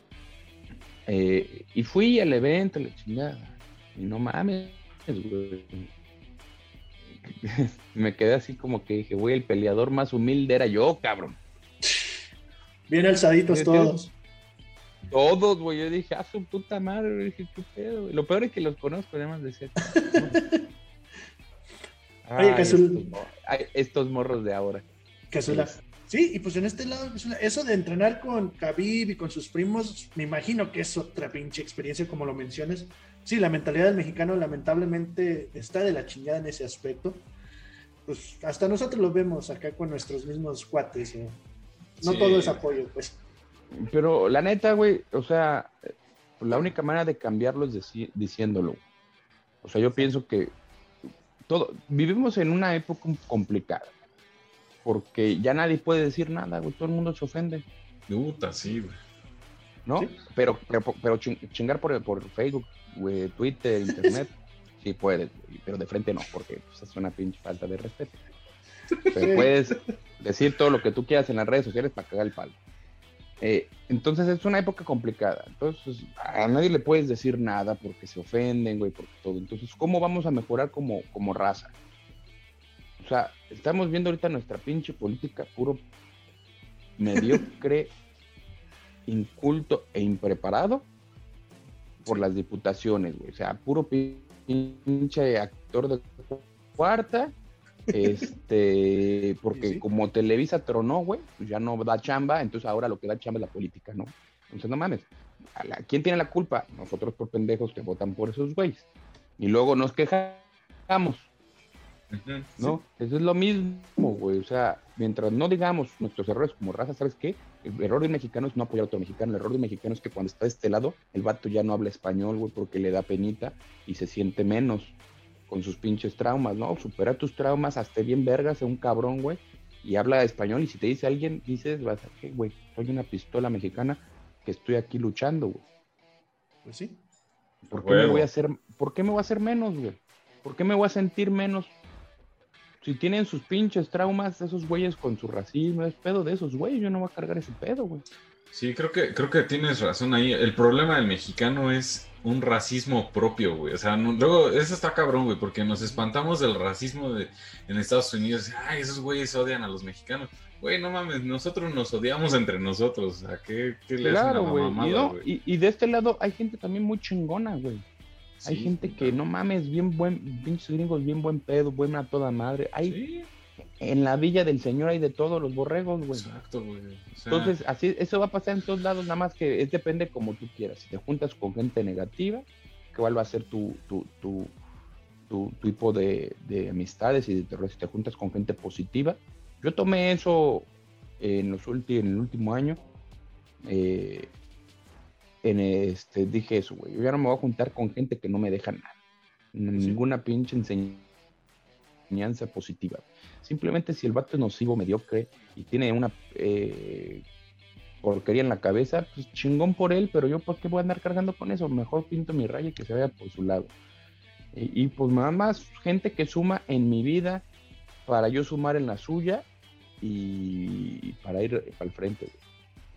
Eh, y fui al evento, la chingada, y no mames, me quedé así como que dije, güey, el peleador más humilde era yo, cabrón. Bien alzaditos todos. Todos, güey. Yo dije, ah, su puta madre. Dije, qué pedo. Lo peor es que los conozco, además de ser. Oye, estos, morros de ahora. Casula. Sí, y pues en este lado, eso de entrenar con Khabib y con sus primos, me imagino que es otra pinche experiencia, como lo mencionas. Sí, la mentalidad del mexicano lamentablemente está de la chingada en ese aspecto. Pues hasta nosotros lo vemos acá con nuestros mismos cuates. No todo es apoyo, pues. Pero la neta, güey, o sea, la única manera de cambiarlo es diciéndolo. O sea, yo pienso que todo, vivimos en una época complicada. Porque ya nadie puede decir nada, güey, todo el mundo se ofende. Puta, sí, güey. ¿No? Pero, pero, chingar por, por Facebook, Twitter, Internet, sí puedes, pero de frente no, porque pues, es una pinche falta de respeto. Pero puedes decir todo lo que tú quieras en las redes sociales para cagar el palo. Eh, entonces es una época complicada. Entonces a nadie le puedes decir nada porque se ofenden, güey, porque todo. Entonces, ¿cómo vamos a mejorar como, como raza? O sea, estamos viendo ahorita nuestra pinche política puro mediocre, inculto e impreparado por las diputaciones, güey. O sea, puro pinche actor de cuarta este, porque como Televisa tronó, güey, pues ya no da chamba, entonces ahora lo que da chamba es la política, ¿no? Entonces no mames. ¿Quién tiene la culpa? Nosotros por pendejos que votan por esos güeyes. Y luego nos quejamos. ¿No? Eso es lo mismo, güey. O sea, mientras no digamos nuestros errores como raza, ¿sabes qué? El error de un mexicano es no apoyar a otro mexicano. El error de un mexicano es que cuando está de este lado, el vato ya no habla español, güey, porque le da penita y se siente menos con sus pinches traumas, ¿no? Supera tus traumas, hasta bien vergas, un cabrón, güey, y habla español. Y si te dice alguien, dices, vas a qué, güey, soy una pistola mexicana que estoy aquí luchando, güey. Pues sí. ¿Por qué, me voy a hacer, ¿Por qué me voy a hacer menos, güey? ¿Por qué me voy a sentir menos si tienen sus pinches traumas, esos güeyes con su racismo, es pedo de esos güeyes, yo no voy a cargar ese pedo, güey. Sí, creo que, creo que tienes razón ahí. El problema del mexicano es un racismo propio, güey. O sea, luego, eso está cabrón, güey, porque nos espantamos del racismo de, en Estados Unidos. Ay, esos güeyes odian a los mexicanos. Güey, no mames, nosotros nos odiamos entre nosotros. O sea, ¿qué, qué le claro, hacen y, y, de este lado hay gente también muy chingona, güey. Hay gente que no mames, bien buen, pinches gringos, bien buen pedo, buena toda madre. Hay en la villa del señor hay de todos los borregos, güey. Exacto, güey. Entonces, así, eso va a pasar en todos lados, nada más que es depende como tú quieras. Si te juntas con gente negativa, cuál va a ser tu, tu, tu, tu tipo de, de, amistades y de terror. Si te juntas con gente positiva. Yo tomé eso en los últimos, en el último año. Eh, en este, dije eso, güey. Yo ya no me voy a juntar con gente que no me deja nada. Ninguna pinche enseñanza positiva. Simplemente si el vato es nocivo, mediocre y tiene una eh, porquería en la cabeza, pues chingón por él, pero yo por qué voy a andar cargando con eso. Mejor pinto mi raya y que se vaya por su lado. Y, pues nada más gente que suma en mi vida para yo sumar en la suya y para ir para el frente.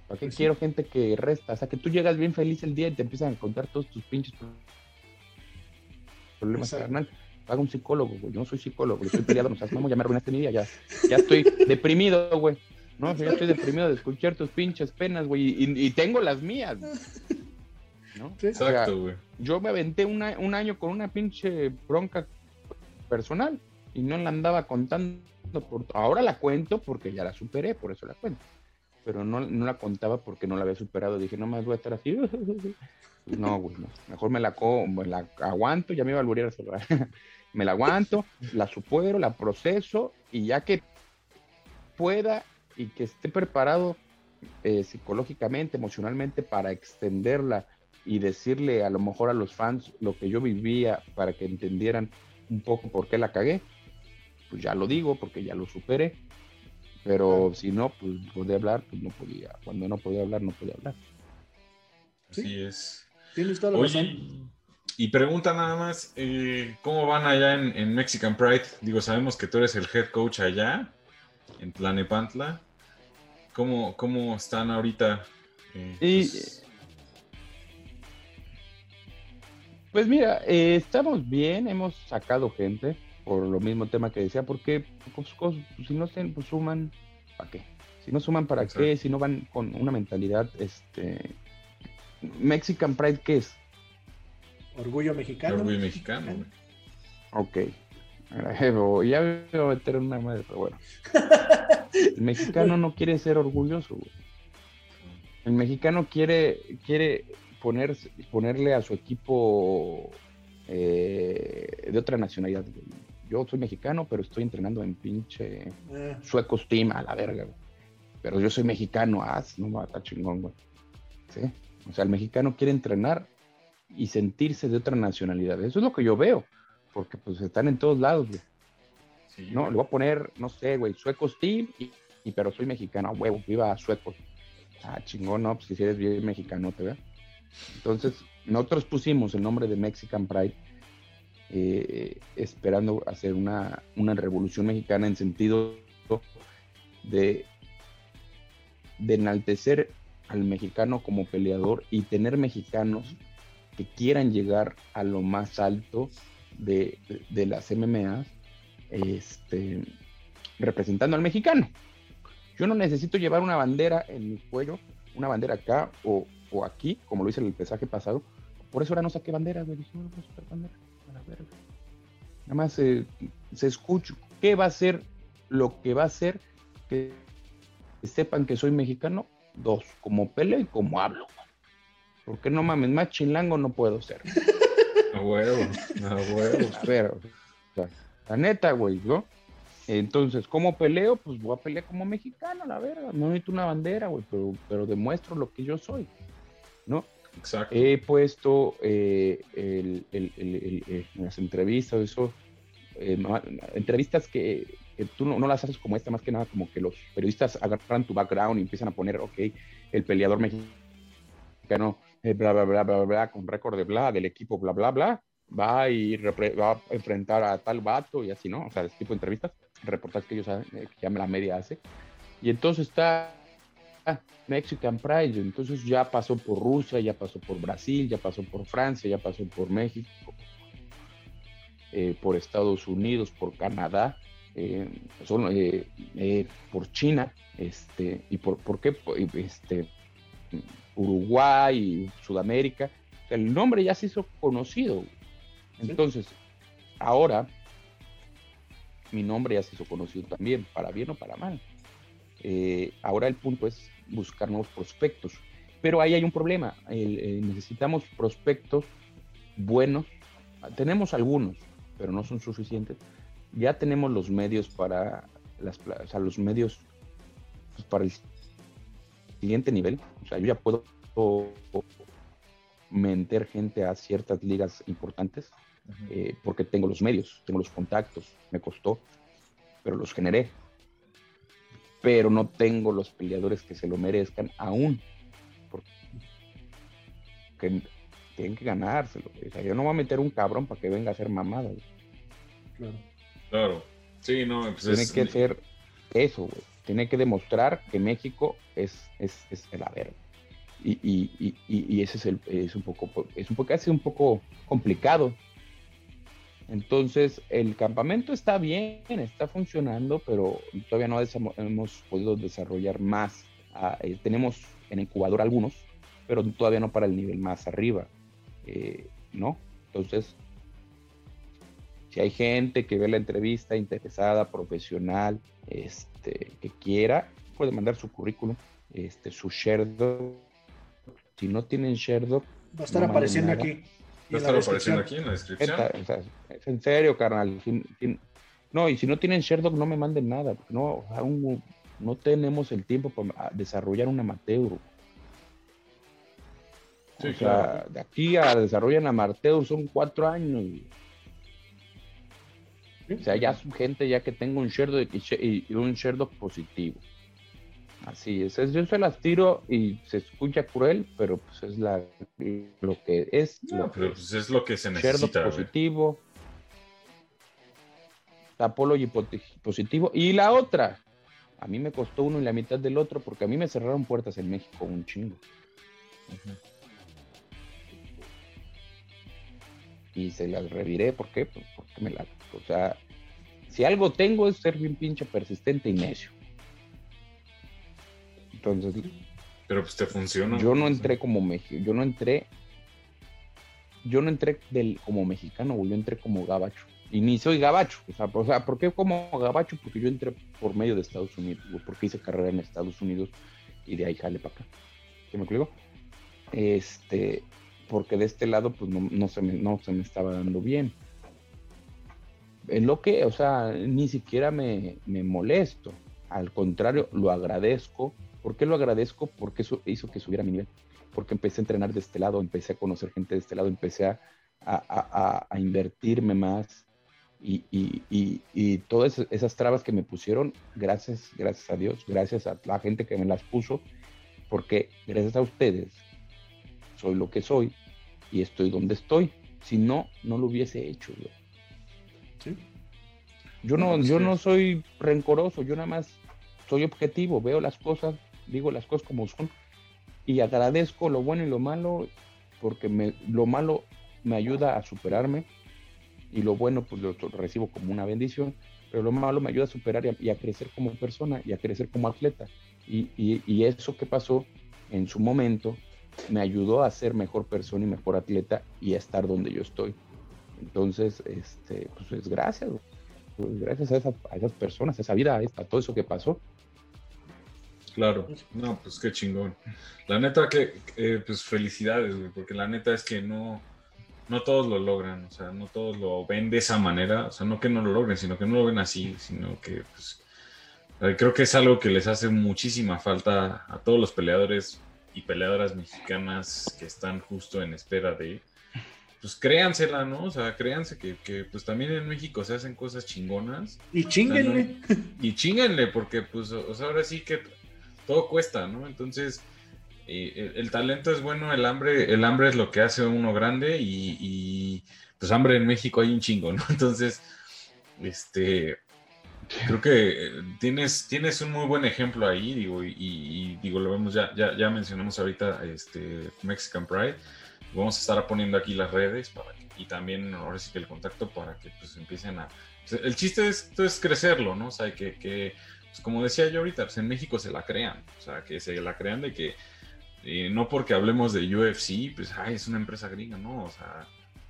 ¿Para qué quiero gente que resta? O sea, que tú llegas bien feliz el día y te empiezan a contar todos tus pinches problemas, carnal. Paga un psicólogo, güey. Yo no soy psicólogo, estoy peleado, no sabes, ya me arruinaste mi vida, ya, ya estoy deprimido, güey. No, ya estoy deprimido de escuchar tus pinches penas, güey, y, tengo las mías. ¿no? Exacto, güey. yo me aventé un año con una pinche bronca personal y no la andaba contando. Por, ahora la cuento porque ya la superé, por eso la cuento pero no, no, la contaba porque no la había superado. Dije, no más voy a estar así. no, güey, no. Mejor me la, me la aguanto, ya me iba a volver a cerrar. me la aguanto, la supero, la proceso y ya que pueda y que esté preparado eh, psicológicamente, emocionalmente para extenderla y decirle a lo mejor a los fans lo que yo vivía para que entendieran un poco por qué la cagué, pues ya lo digo porque ya lo superé pero si no, pues podía hablar, pues no podía. Cuando no podía hablar, no podía hablar. Así es. Tienes toda la Oye, y pregunta nada más, eh, ¿cómo van allá en, Mexican Pride? Digo, sabemos que tú eres el head coach allá, en Tlanepantla. ¿Cómo, cómo están ahorita? Eh, pues... pues... mira, eh, estamos bien, hemos sacado gente por lo mismo tema que decía, porque pues, si no se pues, suman, ¿para qué? Si no suman, ¿para qué? Si no van con una mentalidad, este... Mexican Pride, ¿qué es? Orgullo mexicano. Orgullo mexicano. Ok. Ya me voy a meter una madre, pero bueno. El mexicano no quiere ser orgulloso, güey. El mexicano quiere, quiere poner, ponerle a su equipo eh, de otra nacionalidad. Güey yo soy mexicano, pero estoy entrenando en pinche eh. sueco Steam a la verga, Pero yo soy mexicano, ah, no me está chingón, güey. ¿Sí? O sea, el mexicano quiere entrenar y sentirse de otra nacionalidad. Eso es lo que yo veo, porque pues están en todos lados, güey. no, le voy a poner, no sé, güey, sueco Steam y, pero soy mexicano, huevo, viva suecos. Ah, chingón, no, pues si eres bien mexicano, te veo. Entonces, nosotros pusimos el nombre de Mexican Pride eh, esperando hacer una, revolución mexicana en sentido de, de enaltecer al mexicano como peleador y tener mexicanos que quieran llegar a lo más alto de, las MMA, este, representando al mexicano. Yo no necesito llevar una bandera en mi cuello, una bandera acá o, aquí, como lo hice en el pesaje pasado. Por eso ahora no saqué bandera, güey. no, bandera. Nada más se, se escucha qué va a ser lo que va a ser que sepan que soy mexicano. Dos, como peleo y como hablo. Porque no mames, más chilango no puedo ser. A huevo, a huevo. Pero, La neta, güey, ¿no? Entonces, ¿cómo peleo? Pues voy a pelear como mexicano, la verdad. No necesito una bandera, güey, pero, pero demuestro lo que yo soy, ¿no? Exacto. He puesto eh, el, el, el, eh, las entrevistas, eso, eh, entrevistas que, que tú no, no, las haces como esta, más que nada como que los periodistas agarran tu background y empiezan a poner, ok, el peleador mexicano, bla, bla, bla, bla, bla, con récord de bla, del equipo, bla, bla, bla, va y va a enfrentar a tal vato y así, ¿no? O sea, ese tipo de entrevistas, reportajes que ellos saben, que ya la media hace. Y entonces está Mexican Pride, entonces ya pasó por Rusia, ya pasó por Brasil, ya pasó por Francia, ya pasó por México, eh, por Estados Unidos, por Canadá, eh, son, eh, eh, por China, este, y por, por qué, este, Uruguay, Sudamérica, el nombre ya se hizo conocido. Entonces, ahora mi nombre ya se hizo conocido también, para bien o para mal. Eh, ahora el punto es buscar nuevos prospectos. Pero ahí hay un problema. El, eh, necesitamos prospectos buenos. Tenemos algunos, pero no son suficientes. Ya tenemos los medios para las, o sea, los medios pues, para el siguiente nivel. O sea, yo ya puedo meter gente a ciertas ligas importantes eh, porque tengo los medios, tengo los contactos, me costó, pero los generé. Pero no tengo los peleadores que se lo merezcan aún, porque tienen que ganárselo. O sea, yo no voy a meter un cabrón para que venga a hacer mamada. Claro. Claro. Sí, no, pues Tiene es- que ser eso, güey. Tiene que demostrar que México es, es, es la verga. Y, y, y, y- y ese es, el, es un poco, es un poco, un poco complicado. Entonces, el campamento está bien, está funcionando, pero todavía no hemos podido desarrollar más. Ah, eh, tenemos en incubador algunos, pero todavía no para el nivel más arriba, eh, ¿no? Entonces, si hay gente que ve la entrevista interesada, profesional, este, que quiera, puede mandar su currículum, este, su Sherdock. Si no tienen Sherdock, Va a estar No apareciendo aquí. Estar la apareciendo aquí en la descripción. Es en serio, carnal. Si- si- no, y si no tienen Sherdock, no me manden nada. No, aún no tenemos el tiempo para desarrollar un amateur. Sí, o sea, de aquí a desarrollar amateur son cuatro años. O sea, ya es gente ya que tenga un Sherdock y, un Sherdock positivo. Así es, yo se las tiro y se escucha cruel, pero pues es la, lo que es. No, lo pero que pues es lo que se necesita, positivo. Positivo. Y la otra, a mí me costó uno y la mitad del otro porque a mí me cerraron puertas en México un chingo. Y se las reviré, ¿por qué? Pues porque me la... O sea, si algo tengo es ser bien pinche persistente y necio. Entonces, Pero pues te funciona. yo no entré como mexicano, yo no entré, yo no entré del, como mexicano, güey, yo entré como gabacho. Y ni soy gabacho, o sea, o sea, ¿por qué como gabacho? Porque yo entré por medio de Estados Unidos, güey, porque hice carrera en Estados Unidos y de ahí jale para acá. ¿Sí me explico? Este, porque de este lado, pues no, no se, me, no se me estaba dando bien. En lo que, o sea, ni siquiera me, me molesto. Al contrario, lo agradezco. ¿Por qué lo agradezco? Porque eso hizo que subiera mi nivel. Porque empecé a entrenar de este lado, empecé a conocer gente de este lado, empecé a, a, a- a invertirme más. Y, y, y, y todas esas trabas que me pusieron, gracias, gracias a Dios, gracias a la gente que me las puso, porque gracias a ustedes soy lo que soy y estoy donde estoy. Si no, no lo hubiese hecho. Sí. Yo no, yo no soy rencoroso, yo nada más soy objetivo, veo las cosas, digo las cosas como son y agradezco lo bueno y lo malo porque me, lo malo me ayuda a superarme y lo bueno pues lo recibo como una bendición, pero lo malo me ayuda a superar y a, y a crecer como persona y a crecer como atleta. Y, y- y eso que pasó en su momento me ayudó a ser mejor persona y mejor atleta y a estar donde yo estoy. Entonces, este, pues es gracias. Pues gracias a, esa- a esas personas, a esa vida, a todo eso que pasó. Claro, no, pues qué chingón. La neta que, eh, pues felicidades, güey, porque la neta es que no, no todos lo logran, o sea, no todos lo ven de esa manera, o sea, no que no lo logren, sino que no lo ven así, sino que pues, creo que es algo que les hace muchísima falta a todos los peleadores y peleadoras mexicanas que están justo en espera de, pues créansela, ¿no? O sea, créanse que, que pues también en México se hacen cosas chingonas. Y chinguenle. y chinguenle, porque pues, o sea, ahora sí que todo cuesta, ¿no? Entonces, eh, el, talento es bueno, el hambre, el hambre es lo que hace uno grande y, pues hambre en México hay un chingo, ¿no? Entonces, este, creo que tienes, tienes un muy buen ejemplo ahí, digo, y, digo, lo vemos ya, ya, ya mencionamos ahorita este Mexican Pride. Vamos a estar poniendo aquí las redes para y también ahora sí que el contacto para que pues empiecen a... Pues, el chiste es, es crecerlo, ¿no? O sea, que, que pues, como decía yo ahorita, pues en México se la crean, o sea, que se la crean de que no porque hablemos de UFC, pues ay, es una empresa gringa, no, o sea.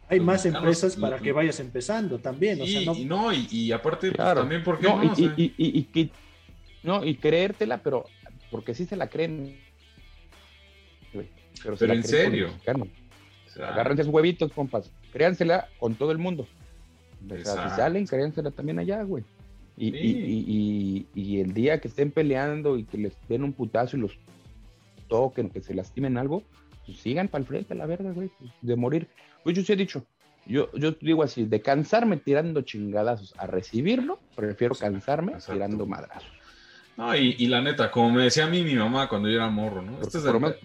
Hay más empresas para que vayas empezando también, o sea, no. Y, no, y, aparte, pues, también porque no, no y, y, no, y creértela, pero porque sí se la creen. Pero, en serio. Agárrense sus huevitos, compas. Créansela con todo el mundo. O sea, si salen, créansela también allá, güey. Y, y, y, el día que estén peleando y que les den un putazo y los toquen, que se lastimen algo, pues sigan para el frente, la verdad, güey, pues, de morir. Pues yo sí he dicho, yo, yo digo así, de cansarme tirando chingadazos a recibirlo, prefiero cansarme tirando madrazos. No, y, la neta, como me decía a mí mi mamá cuando yo era morro, ¿no? Esto es, de,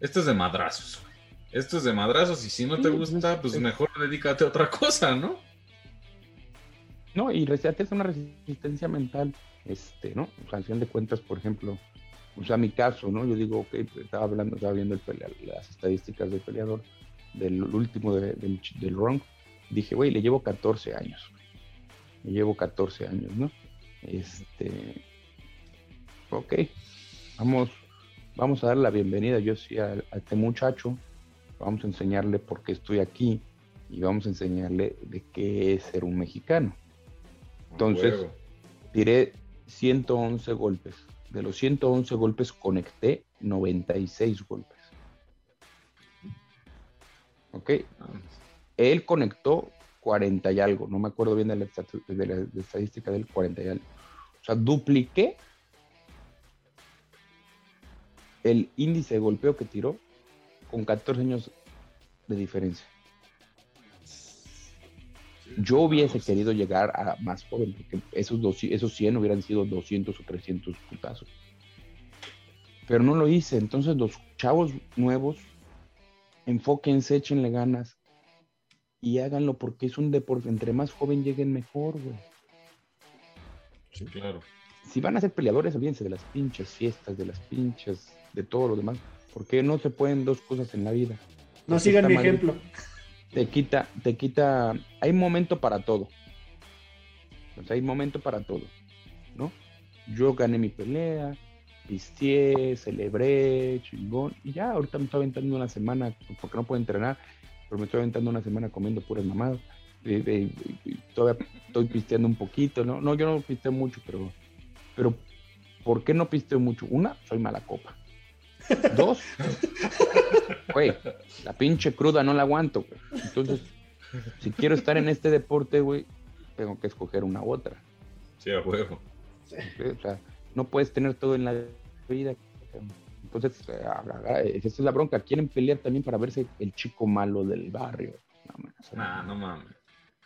esto es de madrazos, güey. Esto es de madrazos y si no te gusta, pues mejor dedícate a otra cosa, ¿no? No, y es una resistencia mental, este, ¿no? O sea, al fin de cuentas, por ejemplo, o sea, mi caso, ¿no? Yo digo, ok, estaba hablando, estaba viendo el las estadísticas del peleador, del último del, del round. Dije, güey, le llevo 14 años. Le llevo 14 años, ¿no? Este. Ok, vamos, vamos a dar la bienvenida, yo sí, a, este muchacho. Vamos a enseñarle por qué estoy aquí y vamos a enseñarle de qué es ser un mexicano. Entonces, tiré 111 golpes de los 111 golpes conecté 96 golpes. ¿Ok? Él conectó 40 y algo, no me acuerdo bien de la, estadística del 40 y algo. O sea, dupliqué el índice de golpeo que tiró con 14 años de diferencia. Yo hubiese querido llegar a más joven, porque esos, dos, esos 100 hubieran sido 200 o 300 putazos. Pero no lo hice. Entonces, los chavos nuevos, enfóquense, échenle ganas y háganlo porque es un deporte. Entre más joven lleguen, mejor, güey. Sí, claro. Si van a ser peleadores, olvídense de las pinches fiestas, de las pinches, de todo lo demás. Porque no se pueden dos cosas en la vida. No sigan mi ejemplo te quita, te quita, hay momento para todo. hay momento para todo, ¿no? Yo gané mi pelea, pisteé, celebré, chingón, y ya ahorita me estoy aventando una semana, porque no puedo entrenar, pero me estoy aventando una semana comiendo puras mamadas. todavía estoy pisteando un poquito, ¿no? No, yo no pisteo mucho, pero, pero ¿por qué no pisteo mucho? Una, soy mala copa. Dos, güey, la pinche cruda no la aguanto, güey. Entonces, si quiero estar en este deporte, güey, tengo que escoger una u otra. Sí, a huevo. O sea, no puedes tener todo en la vida. Entonces, eh, esa es la bronca. Quieren pelear también para verse el chico malo del barrio. No, no mames.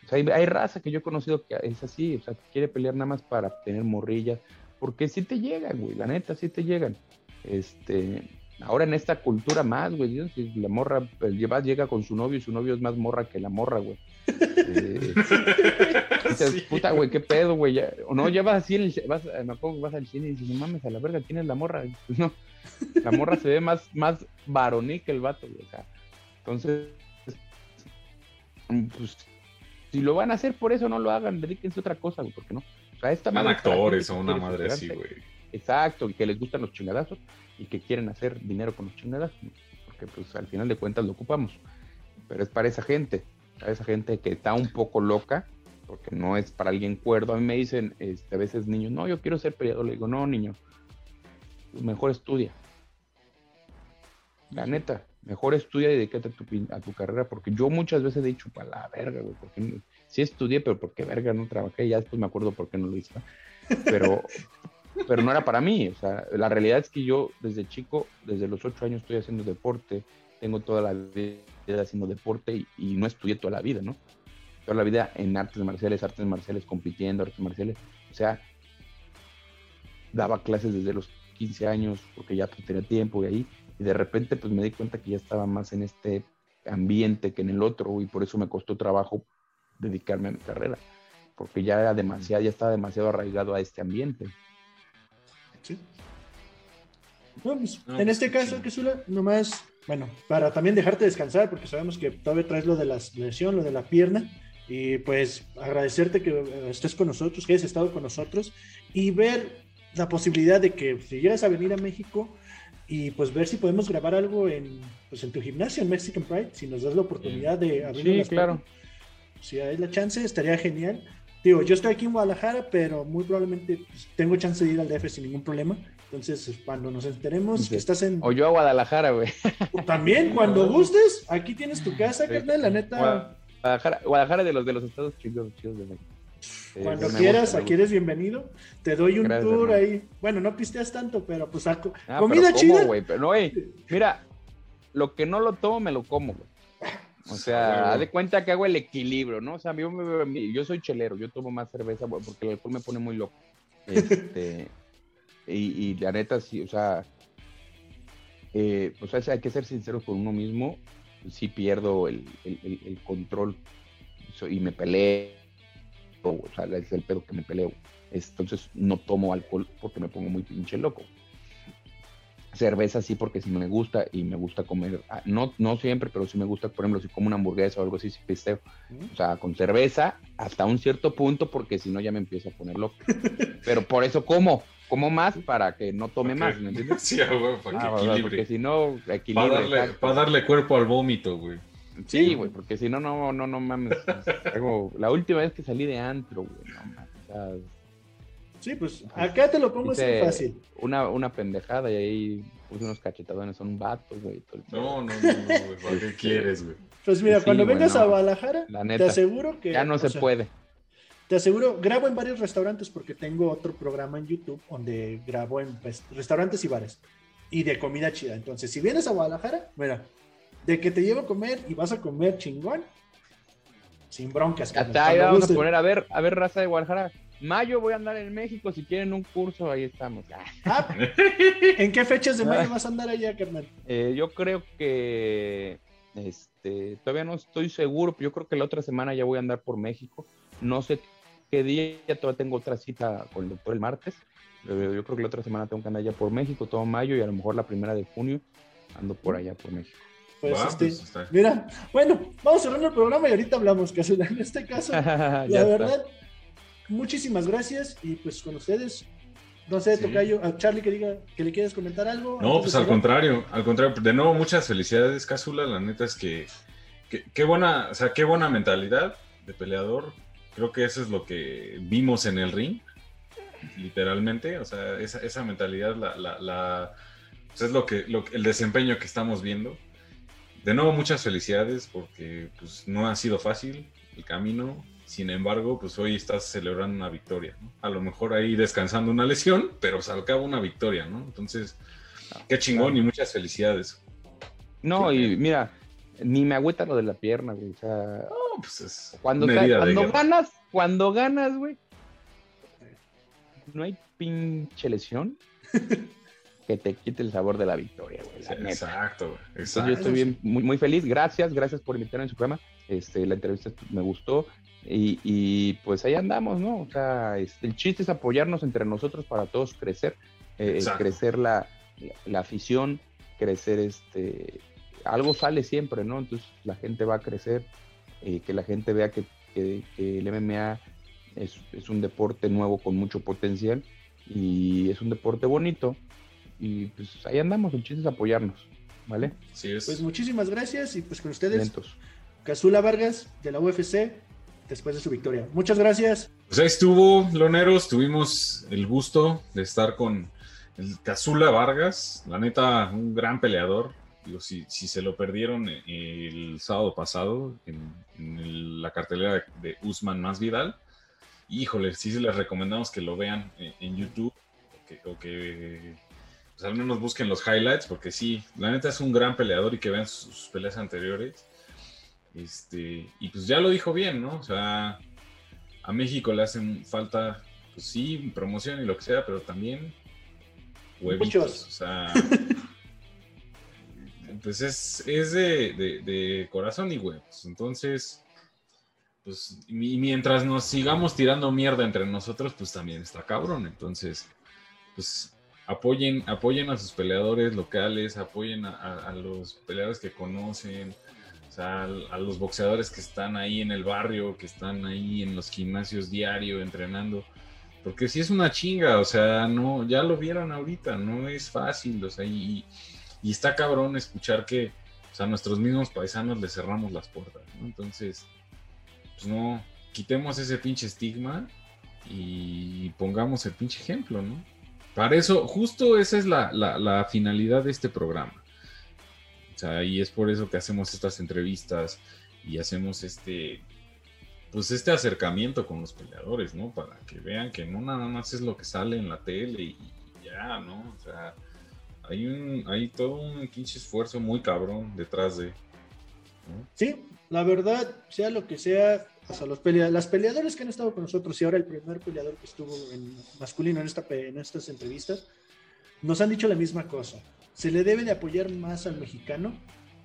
O sea, hay, raza que yo he conocido que es así, o sea, que quiere pelear nada más para tener morrillas, porque si te llegan, güey, la neta, sí te llegan. Este, ahora en esta cultura más, güey, la morra pues, lleva, llega con su novio y su novio es más morra que la morra, güey. Eh, dices, puta, güey, qué pedo, güey. O no, ya vas así, vas, me acuerdo vas al cine y dices, no mames, a la verga, ¿quién es la morra? No, la morra se ve más, más varonil que el vato, güey. O sea, entonces, pues, si lo van a hacer por eso, no lo hagan, dedíquense a otra cosa, güey, porque no. O sea, esta Van actores o una madre así, güey. Exacto, y que les gustan los chingadazos y que quieren hacer dinero con los chingadazos, porque pues al final de cuentas lo ocupamos. Pero es para esa gente, para esa gente que está un poco loca, porque no es para alguien cuerdo. A mí me dicen este, a veces niños, no, yo quiero ser peleador. Le digo, no, niño, mejor estudia. La neta, Mejor estudia y dedícate a tu, a tu carrera, porque yo muchas veces he dicho, para la verga, güey, porque sí estudié, pero porque verga no trabajé, ya después me acuerdo por qué no lo hice. Pero, pero no era para mí, o sea, la realidad es que yo desde chico, desde los ocho años estoy haciendo deporte, tengo toda la vida haciendo deporte y, y no estudié toda la vida, ¿no? Toda la vida en artes marciales, artes marciales, compitiendo, artes marciales, o sea, daba clases desde los 15 años porque ya tenía tiempo y ahí, y de repente pues me di cuenta que ya estaba más en este ambiente que en el otro y por eso me costó trabajo dedicarme a mi carrera, porque ya era demasiado, ya estaba demasiado arraigado a este ambiente. Sí. Pues, en este caso, Kesula, nomás, bueno, para también dejarte descansar, porque sabemos que todavía traes lo de la lesión, lo de la pierna, y pues agradecerte que estés con nosotros, que hayas estado con nosotros, y ver la posibilidad de que si llegas a venir a México y pues ver si podemos grabar algo en, pues, en tu gimnasio, en Mexican Pride, si nos das la oportunidad de abrir Sí, claro. Si hay la chance, estaría genial. Digo, yo estoy aquí en Guadalajara, pero muy probablemente pues, tengo chance de ir al DF sin ningún problema. Entonces, cuando nos enteremos que estás en. O yo a Guadalajara, güey. También, cuando gustes, aquí tienes tu casa, carnal, la neta. Guadalajara, Guadalajara de los de los estados chidos, chidos de México. Cuando quieras, aquí eres bienvenido. Te doy un tour ahí. Bueno, no pisteas tanto, pero pues a ah, comida chida. pero no, mira, lo que no lo tomo, me lo como, güey. O sea, haz de cuenta que hago el equilibrio, ¿no? O sea, yo, yo soy chelero, yo tomo más cerveza porque el alcohol me pone muy loco. Este, y, la neta, sí, o sea, eh, o sea, hay que ser sinceros con uno mismo. Sí pierdo el, el, el control y me peleé o sea, es el pedo que me peleo. Entonces no tomo alcohol porque me pongo muy pinche loco. Cerveza sí porque sí me gusta y me gusta comer, ah, no, no siempre, pero sí me gusta, por ejemplo, si como una hamburguesa o algo así, sí pisteo. O sea, con cerveza hasta un cierto punto porque si no ya me empiezo a poner loco. pero por eso como, como más para que no tome más, ¿me entiendes? Sí, güey, para que ah, Porque si no, Para darle, para darle cuerpo al vómito, güey. Sí, güey, porque si no, no, no, no mames. la última vez que salí de antro, güey, no mames. Sí, pues acá te lo pongo así fácil. Una, una pendejada y ahí puse unos cachetadones son un vato, güey. No, no, no, güey, ¿para qué quieres, güey? Pues mira, cuando vengas a Guadalajara, te aseguro que. Ya no se puede. Te aseguro, grabo en varios restaurantes porque tengo otro programa en YouTube donde grabo en pues, restaurantes y bares y de comida chida. Entonces, si vienes a Guadalajara, mira, de que te llevo a comer y vas a comer chingón, sin broncas. Hasta vamos a poner a ver, a ver, raza de Guadalajara. Mayo voy a andar en México, si quieren un curso, ahí estamos. Ah, ¿En qué fechas de mayo vas a andar allá, carnal? Eh, yo creo que este, todavía no estoy seguro, pero yo creo que la otra semana ya voy a andar por México. No sé qué día, ya todavía tengo otra cita con el doctor el martes. Pero yo creo que la otra semana tengo que andar ya por México, todo mayo y a lo mejor la primera de junio ando por allá por México. Pues, este, pues, mira, bueno, vamos cerrando el programa y ahorita hablamos, que en este caso, la verdad, muchísimas gracias y pues con ustedes, no sé, Tocayo, a Charlie que diga que le quieres comentar algo. No, pues al contrario, al contrario, de nuevo muchas felicidades, Cásula, la neta es que, qué buena, o sea, qué buena mentalidad de peleador, creo que eso es lo que vimos en el ring, literalmente, o sea, esa, esa mentalidad, la, la, pues, es lo que, lo, el desempeño que estamos viendo de nuevo, muchas felicidades porque pues, no ha sido fácil el camino. Sin embargo, pues hoy estás celebrando una victoria. A lo mejor ahí descansando una lesión, pero se acaba una victoria, ¿no? Entonces, qué chingón y muchas felicidades. No, y mira, ni me agüeta lo de la pierna, güey. O sea, pues es cuando, cuando ganas, cuando ganas, güey, no hay pinche lesión que te quite el sabor de la victoria, güey. exacto, exacto. yo estoy bien, muy, muy feliz. Gracias, gracias por invitarme en su programa. Este, la entrevista me gustó. Y, pues ahí andamos, ¿no? O sea, el chiste es apoyarnos entre nosotros para todos crecer, eh, crecer la, la, afición, crecer este, algo sale siempre, ¿no? Entonces la gente va a crecer, eh, que la gente vea que, que, que el MMA es, es, un deporte nuevo con mucho potencial y es un deporte bonito y pues ahí andamos, el chiste es apoyarnos, ¿vale? Sí es. Pues muchísimas gracias y pues con ustedes, Casula Vargas de la UFC, después de su victoria. Muchas gracias. Pues ahí estuvo, Loneros, tuvimos el gusto de estar con el Casula Vargas, la neta, un gran peleador, digo, si, si se lo perdieron el sábado pasado en, la cartelera de, Usman más Vidal, híjole, sí les recomendamos que lo vean en, YouTube o que, pues, al menos busquen los highlights, porque sí, la neta es un gran peleador y que vean sus, peleas anteriores. Este, y pues ya lo dijo bien, ¿no? O sea, a México le hacen falta, pues sí, promoción y lo que sea, pero también huevitos. O sea, pues es, es de, corazón y huevos. Entonces, pues, y mientras nos sigamos tirando mierda entre nosotros, pues también está cabrón. Entonces, pues apoyen, apoyen a sus peleadores locales, apoyen a, los peleadores que conocen, o sea, a, los boxeadores que están ahí en el barrio, que están ahí en los gimnasios diario entrenando. Porque si es una chinga, o sea, no, ya lo vieron ahorita, no es fácil, o sea, y, y está cabrón escuchar que o sea, a nuestros mismos paisanos les cerramos las puertas, ¿no? Entonces, pues no, quitemos ese pinche estigma y pongamos el pinche ejemplo, ¿no? Para eso, justo esa es la, la, finalidad de este programa. Sea, y es por eso que hacemos estas entrevistas y hacemos este, pues este acercamiento con los peleadores, ¿no? Para que vean que no nada más es lo que sale en la tele y ya, ¿no? O sea, hay un, hay todo un pinche esfuerzo muy cabrón detrás de. Sí, la verdad, sea lo que sea, hasta los las peleadores que han estado con nosotros y ahora el primer peleador que estuvo en masculino en, esta, en estas entrevistas, nos han dicho la misma cosa. Se le debe de apoyar más al mexicano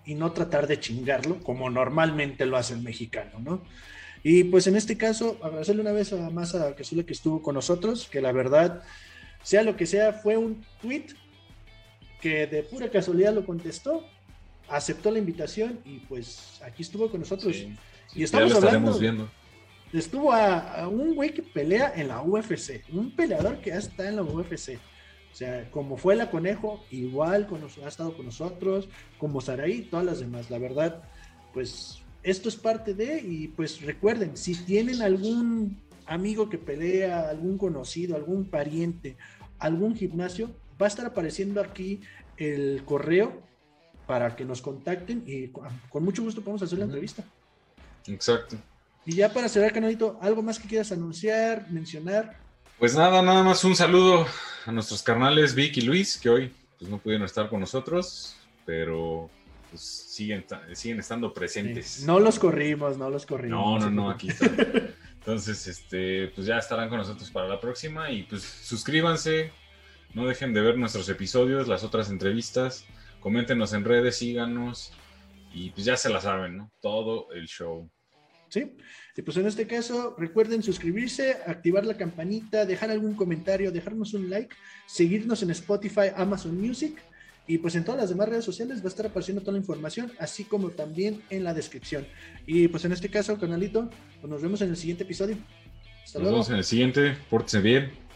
y no tratar de chingarlo como normalmente lo hace el mexicano, ¿no? Y pues en este caso, agradecerle una vez a más a Casula que estuvo con nosotros, que la verdad, sea lo que sea, fue un tweet que de pura casualidad lo contestó, aceptó la invitación y pues aquí estuvo con nosotros. y estamos hablando. Viendo. Estuvo a, un güey que pelea en la UFC, un peleador que ya está en la UFC. O sea, como fue la Conejo, igual con, ha estado con nosotros, como Saraí, todas las demás. La verdad, pues esto es parte de, y pues recuerden, si tienen algún amigo que pelea, algún conocido, algún pariente, algún gimnasio, Va a estar apareciendo aquí el correo para que nos contacten y con mucho gusto podemos hacer la entrevista. Exacto. Y ya para cerrar, canalito, ¿algo más que quieras anunciar, mencionar? Pues nada, nada más un saludo a nuestros carnales Vic y Luis, que hoy pues, no pudieron estar con nosotros, pero pues, siguen, siguen estando presentes. No los corrimos, no los corrimos. No, no, no, aquí están. Entonces, este, pues ya estarán con nosotros para la próxima y pues suscríbanse, no dejen de ver nuestros episodios, las otras entrevistas. Coméntenos en redes, síganos. Y pues ya se la saben, ¿no? Todo el show. Sí, pues en este caso, recuerden suscribirse, activar la campanita, dejar algún comentario, dejarnos un like, seguirnos en Spotify, Amazon Music y pues en todas las demás redes sociales va a estar apareciendo toda la información, así como también en la descripción. Y pues en este caso, canalito, pues nos vemos en el siguiente episodio. Hasta luego. Nos vemos en el siguiente, pórtense bien.